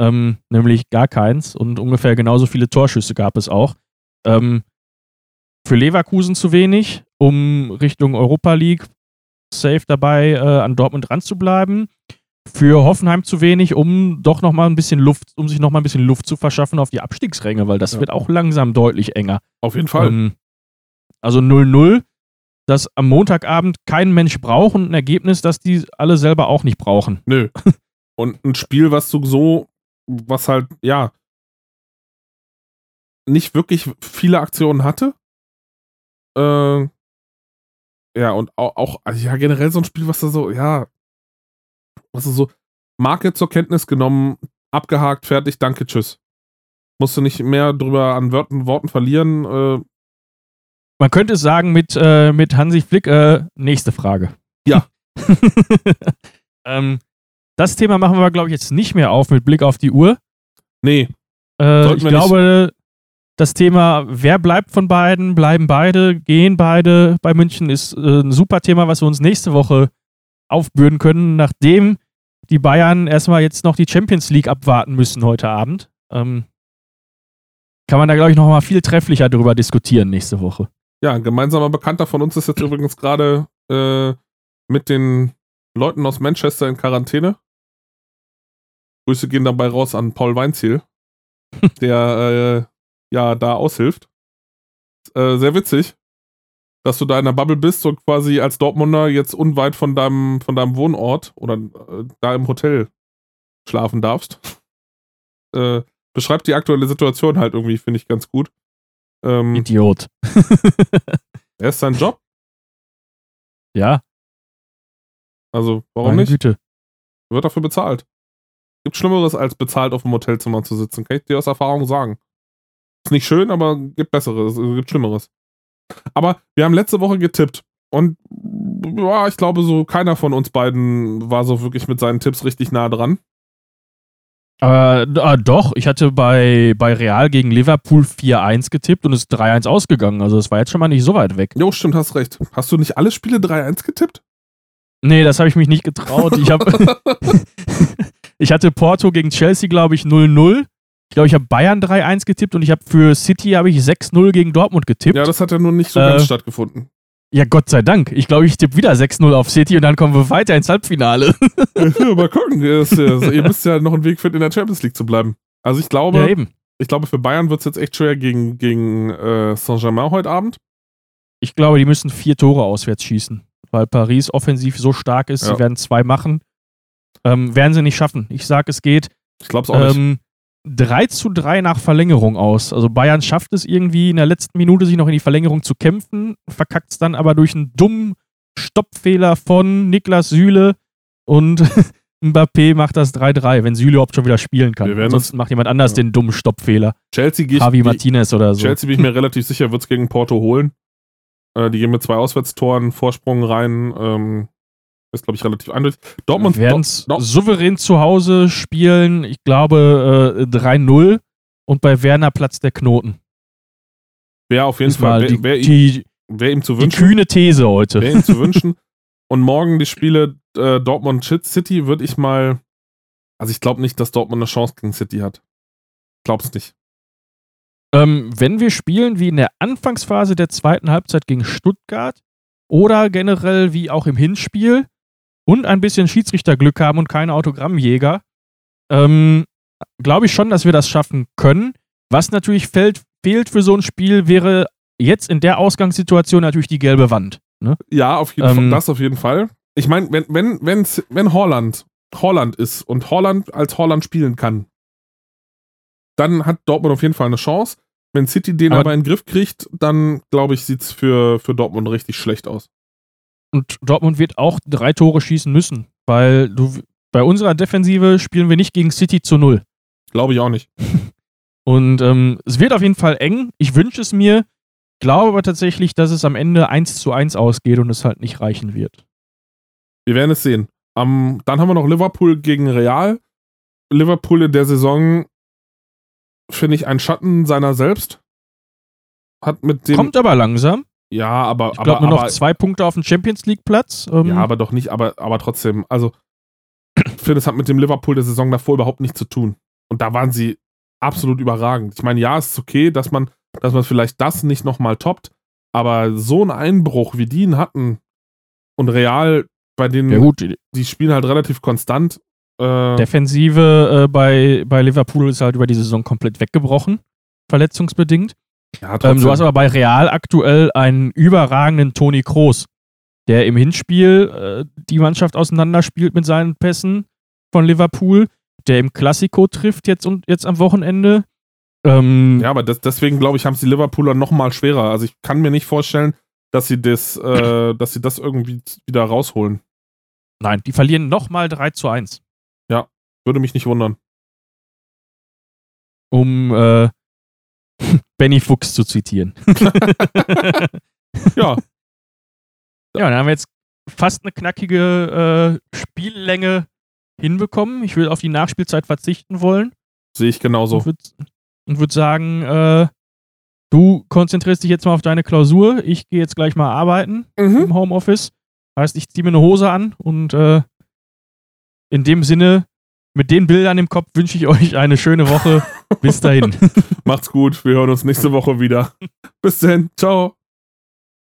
Ähm, nämlich gar keins und ungefähr genauso viele Torschüsse gab es auch. Ähm, für Leverkusen zu wenig, um Richtung Europa League safe dabei äh, an Dortmund ranzubleiben. Für Hoffenheim zu wenig, um doch noch mal ein bisschen Luft, um sich noch mal ein bisschen Luft zu verschaffen auf die Abstiegsränge, weil das Ja. wird auch langsam deutlich enger. Auf jeden Fall. Ähm, also 0-0, das am Montagabend kein Mensch braucht und ein Ergebnis, das die alle selber auch nicht brauchen. Nö. Und ein Spiel, was du so, was halt, ja, nicht wirklich viele Aktionen hatte. Äh, ja, und auch, auch, also ja, generell so ein Spiel, was da so, ja, was du so, Marke zur Kenntnis genommen, abgehakt, fertig, danke, tschüss. Musst du nicht mehr drüber an Worten, Worten verlieren. Äh, Man könnte es sagen mit, äh, mit Hansi Flick, äh, nächste Frage. Ja. ähm, das Thema machen wir, glaube ich, jetzt nicht mehr auf mit Blick auf die Uhr. nee, Äh, ich glaube, das Thema, wer bleibt von beiden, bleiben beide, gehen beide bei München, ist äh, ein super Thema, was wir uns nächste Woche aufbürden können, nachdem die Bayern erstmal jetzt noch die Champions League abwarten müssen heute Abend. Ähm, kann man da, glaube ich, nochmal viel trefflicher darüber diskutieren nächste Woche. Ja, ein gemeinsamer Bekannter von uns ist jetzt übrigens gerade äh, mit den Leuten aus Manchester in Quarantäne. Grüße gehen dabei raus an Paul Weinziel, der äh, ja da aushilft. Äh, sehr witzig, dass du da in der Bubble bist und quasi als Dortmunder jetzt unweit von deinem, von deinem Wohnort oder äh, da im Hotel schlafen darfst. Äh, beschreibt die aktuelle Situation halt irgendwie, finde ich ganz gut. Ähm, Idiot. er ist sein Job. Ja. Also, warum Meine nicht? Güte. Wird dafür bezahlt. Gibt Schlimmeres, als bezahlt auf dem Hotelzimmer zu sitzen. Kann ich dir aus Erfahrung sagen. Ist nicht schön, aber gibt Besseres, gibt Schlimmeres. Aber wir haben letzte Woche getippt. Und ja, ich glaube, so keiner von uns beiden war so wirklich mit seinen Tipps richtig nah dran. Äh, äh, doch, ich hatte bei, bei Real gegen Liverpool 4-1 getippt und es ist 3-1 ausgegangen. Also es war jetzt schon mal nicht so weit weg. Jo, stimmt, hast recht. Hast du nicht alle Spiele 3-1 getippt? Nee, das habe ich mich nicht getraut. Ich, hab, ich hatte Porto gegen Chelsea, glaube ich, 0-0. Ich glaube, ich habe Bayern 3-1 getippt und ich habe für City habe ich 6-0 gegen Dortmund getippt. Ja, das hat ja nun nicht so Äh, ganz stattgefunden. Ja, Gott sei Dank. Ich glaube, ich tippe wieder 6-0 auf City und dann kommen wir weiter ins Halbfinale. ja, mal gucken. Ist, ist, ihr müsst ja noch einen Weg finden, in der Champions League zu bleiben. Also ich glaube, ja, eben. ich glaube, für Bayern wird es jetzt echt schwer gegen, gegen äh, Saint-Germain heute Abend. Ich glaube, die müssen vier Tore auswärts schießen, weil Paris offensiv so stark ist. Ja. Sie werden zwei machen. Ähm, werden sie nicht schaffen. Ich sage, es geht Ich glaube es auch nicht. Ähm, 3 zu 3 nach Verlängerung aus. Also Bayern schafft es irgendwie in der letzten Minute, sich noch in die Verlängerung zu kämpfen, verkackt es dann aber durch einen dummen Stoppfehler von Niklas Süle und Mbappé macht das 3-3, wenn Süle überhaupt schon wieder spielen kann. Ansonsten macht jemand anders Ja. den dummen Stoppfehler. Chelsea ich, Javi Martinez oder so. Chelsea bin ich mir relativ sicher, wird es gegen Porto holen. Äh, die gehen mit zwei Auswärtstoren Vorsprung rein. Ähm, ist, glaube ich, relativ eindeutig. Dortmund, werden Dor- souverän zu Hause spielen. Ich glaube äh, 3-0 und bei Werner platzt der Knoten. wäre auf jeden war Fall, die, wär, ihm- die, wär ihm zu die wünschen. kühne These heute. Wäre ihm zu wünschen. Und morgen die Spiele äh, Dortmund City würde ich mal. Also ich glaube nicht, dass Dortmund eine Chance gegen City hat. Glaub's nicht. Ähm, wenn wir spielen wie in der Anfangsphase der zweiten Halbzeit gegen Stuttgart oder generell wie auch im Hinspiel und ein bisschen Schiedsrichterglück haben und keine Autogrammjäger, ähm, glaube ich schon, dass wir das schaffen können. Was natürlich fällt, fehlt für so ein Spiel, wäre jetzt in der Ausgangssituation natürlich die gelbe Wand. Ne? Ja, auf jeden Ähm, Fall. Das auf jeden Fall. Ich meine, wenn, wenn, wenn, wenn Holland Holland ist und Holland als Holland spielen kann, dann hat Dortmund auf jeden Fall eine Chance. Wenn City den aber, Aber- in den Griff kriegt, dann glaube ich, sieht es für, für Dortmund richtig schlecht aus. Und Dortmund wird auch drei Tore schießen müssen, weil du, bei unserer Defensive spielen wir nicht gegen City zu null. Glaube ich auch nicht. Und ähm, es wird auf jeden Fall eng. Ich wünsche es mir, glaube aber tatsächlich, dass es am Ende 1 zu 1 ausgeht und es halt nicht reichen wird. Wir werden es sehen. Am- dann haben wir noch Liverpool gegen Real. Liverpool in der Saison, finde ich, ein Schatten seiner selbst. Hat mit dem. Kommt aber langsam. Ja, aber. Ich glaube nur noch aber, zwei Punkte auf dem Champions League Platz. Ähm, Ja, aber doch nicht, aber, aber trotzdem. Also, ich finde, es hat mit dem Liverpool der Saison davor überhaupt nichts zu tun. Und da waren sie absolut überragend. Ich meine, ja, es ist okay, dass man, dass man vielleicht das nicht nochmal toppt, aber so einen Einbruch, wie die ihn hatten und Real, bei denen ja gut, die die spielen halt relativ konstant. Äh, Defensive äh, bei, bei Liverpool ist halt über die Saison komplett weggebrochen, verletzungsbedingt. Ja, Ähm, du hast aber bei Real aktuell einen überragenden Toni Kroos, der im Hinspiel äh, die Mannschaft auseinanderspielt mit seinen Pässen von Liverpool, der im Klassiko trifft jetzt und jetzt am Wochenende. Ähm, ja, aber das, deswegen glaube ich, haben es die Liverpooler nochmal schwerer. Also ich kann mir nicht vorstellen, dass sie das, äh, dass sie das irgendwie wieder rausholen. Nein, die verlieren nochmal 3 zu 1. Würde mich nicht wundern. Um äh, Benny Fuchs zu zitieren. Ja, Ja, dann haben wir jetzt fast eine knackige äh, Spiellänge hinbekommen. Ich will auf die Nachspielzeit verzichten wollen. sehe ich genauso. und würde würd sagen, äh, du konzentrierst dich jetzt mal auf deine Klausur. Ich gehe jetzt gleich mal arbeiten Mhm. im Homeoffice. Heißt, ich ziehe mir eine Hose an und äh, in dem Sinne mit den Bildern im Kopf wünsche ich euch eine schöne Woche. Bis dahin. Macht's gut. Wir hören uns nächste Woche wieder. Bis dann. Ciao.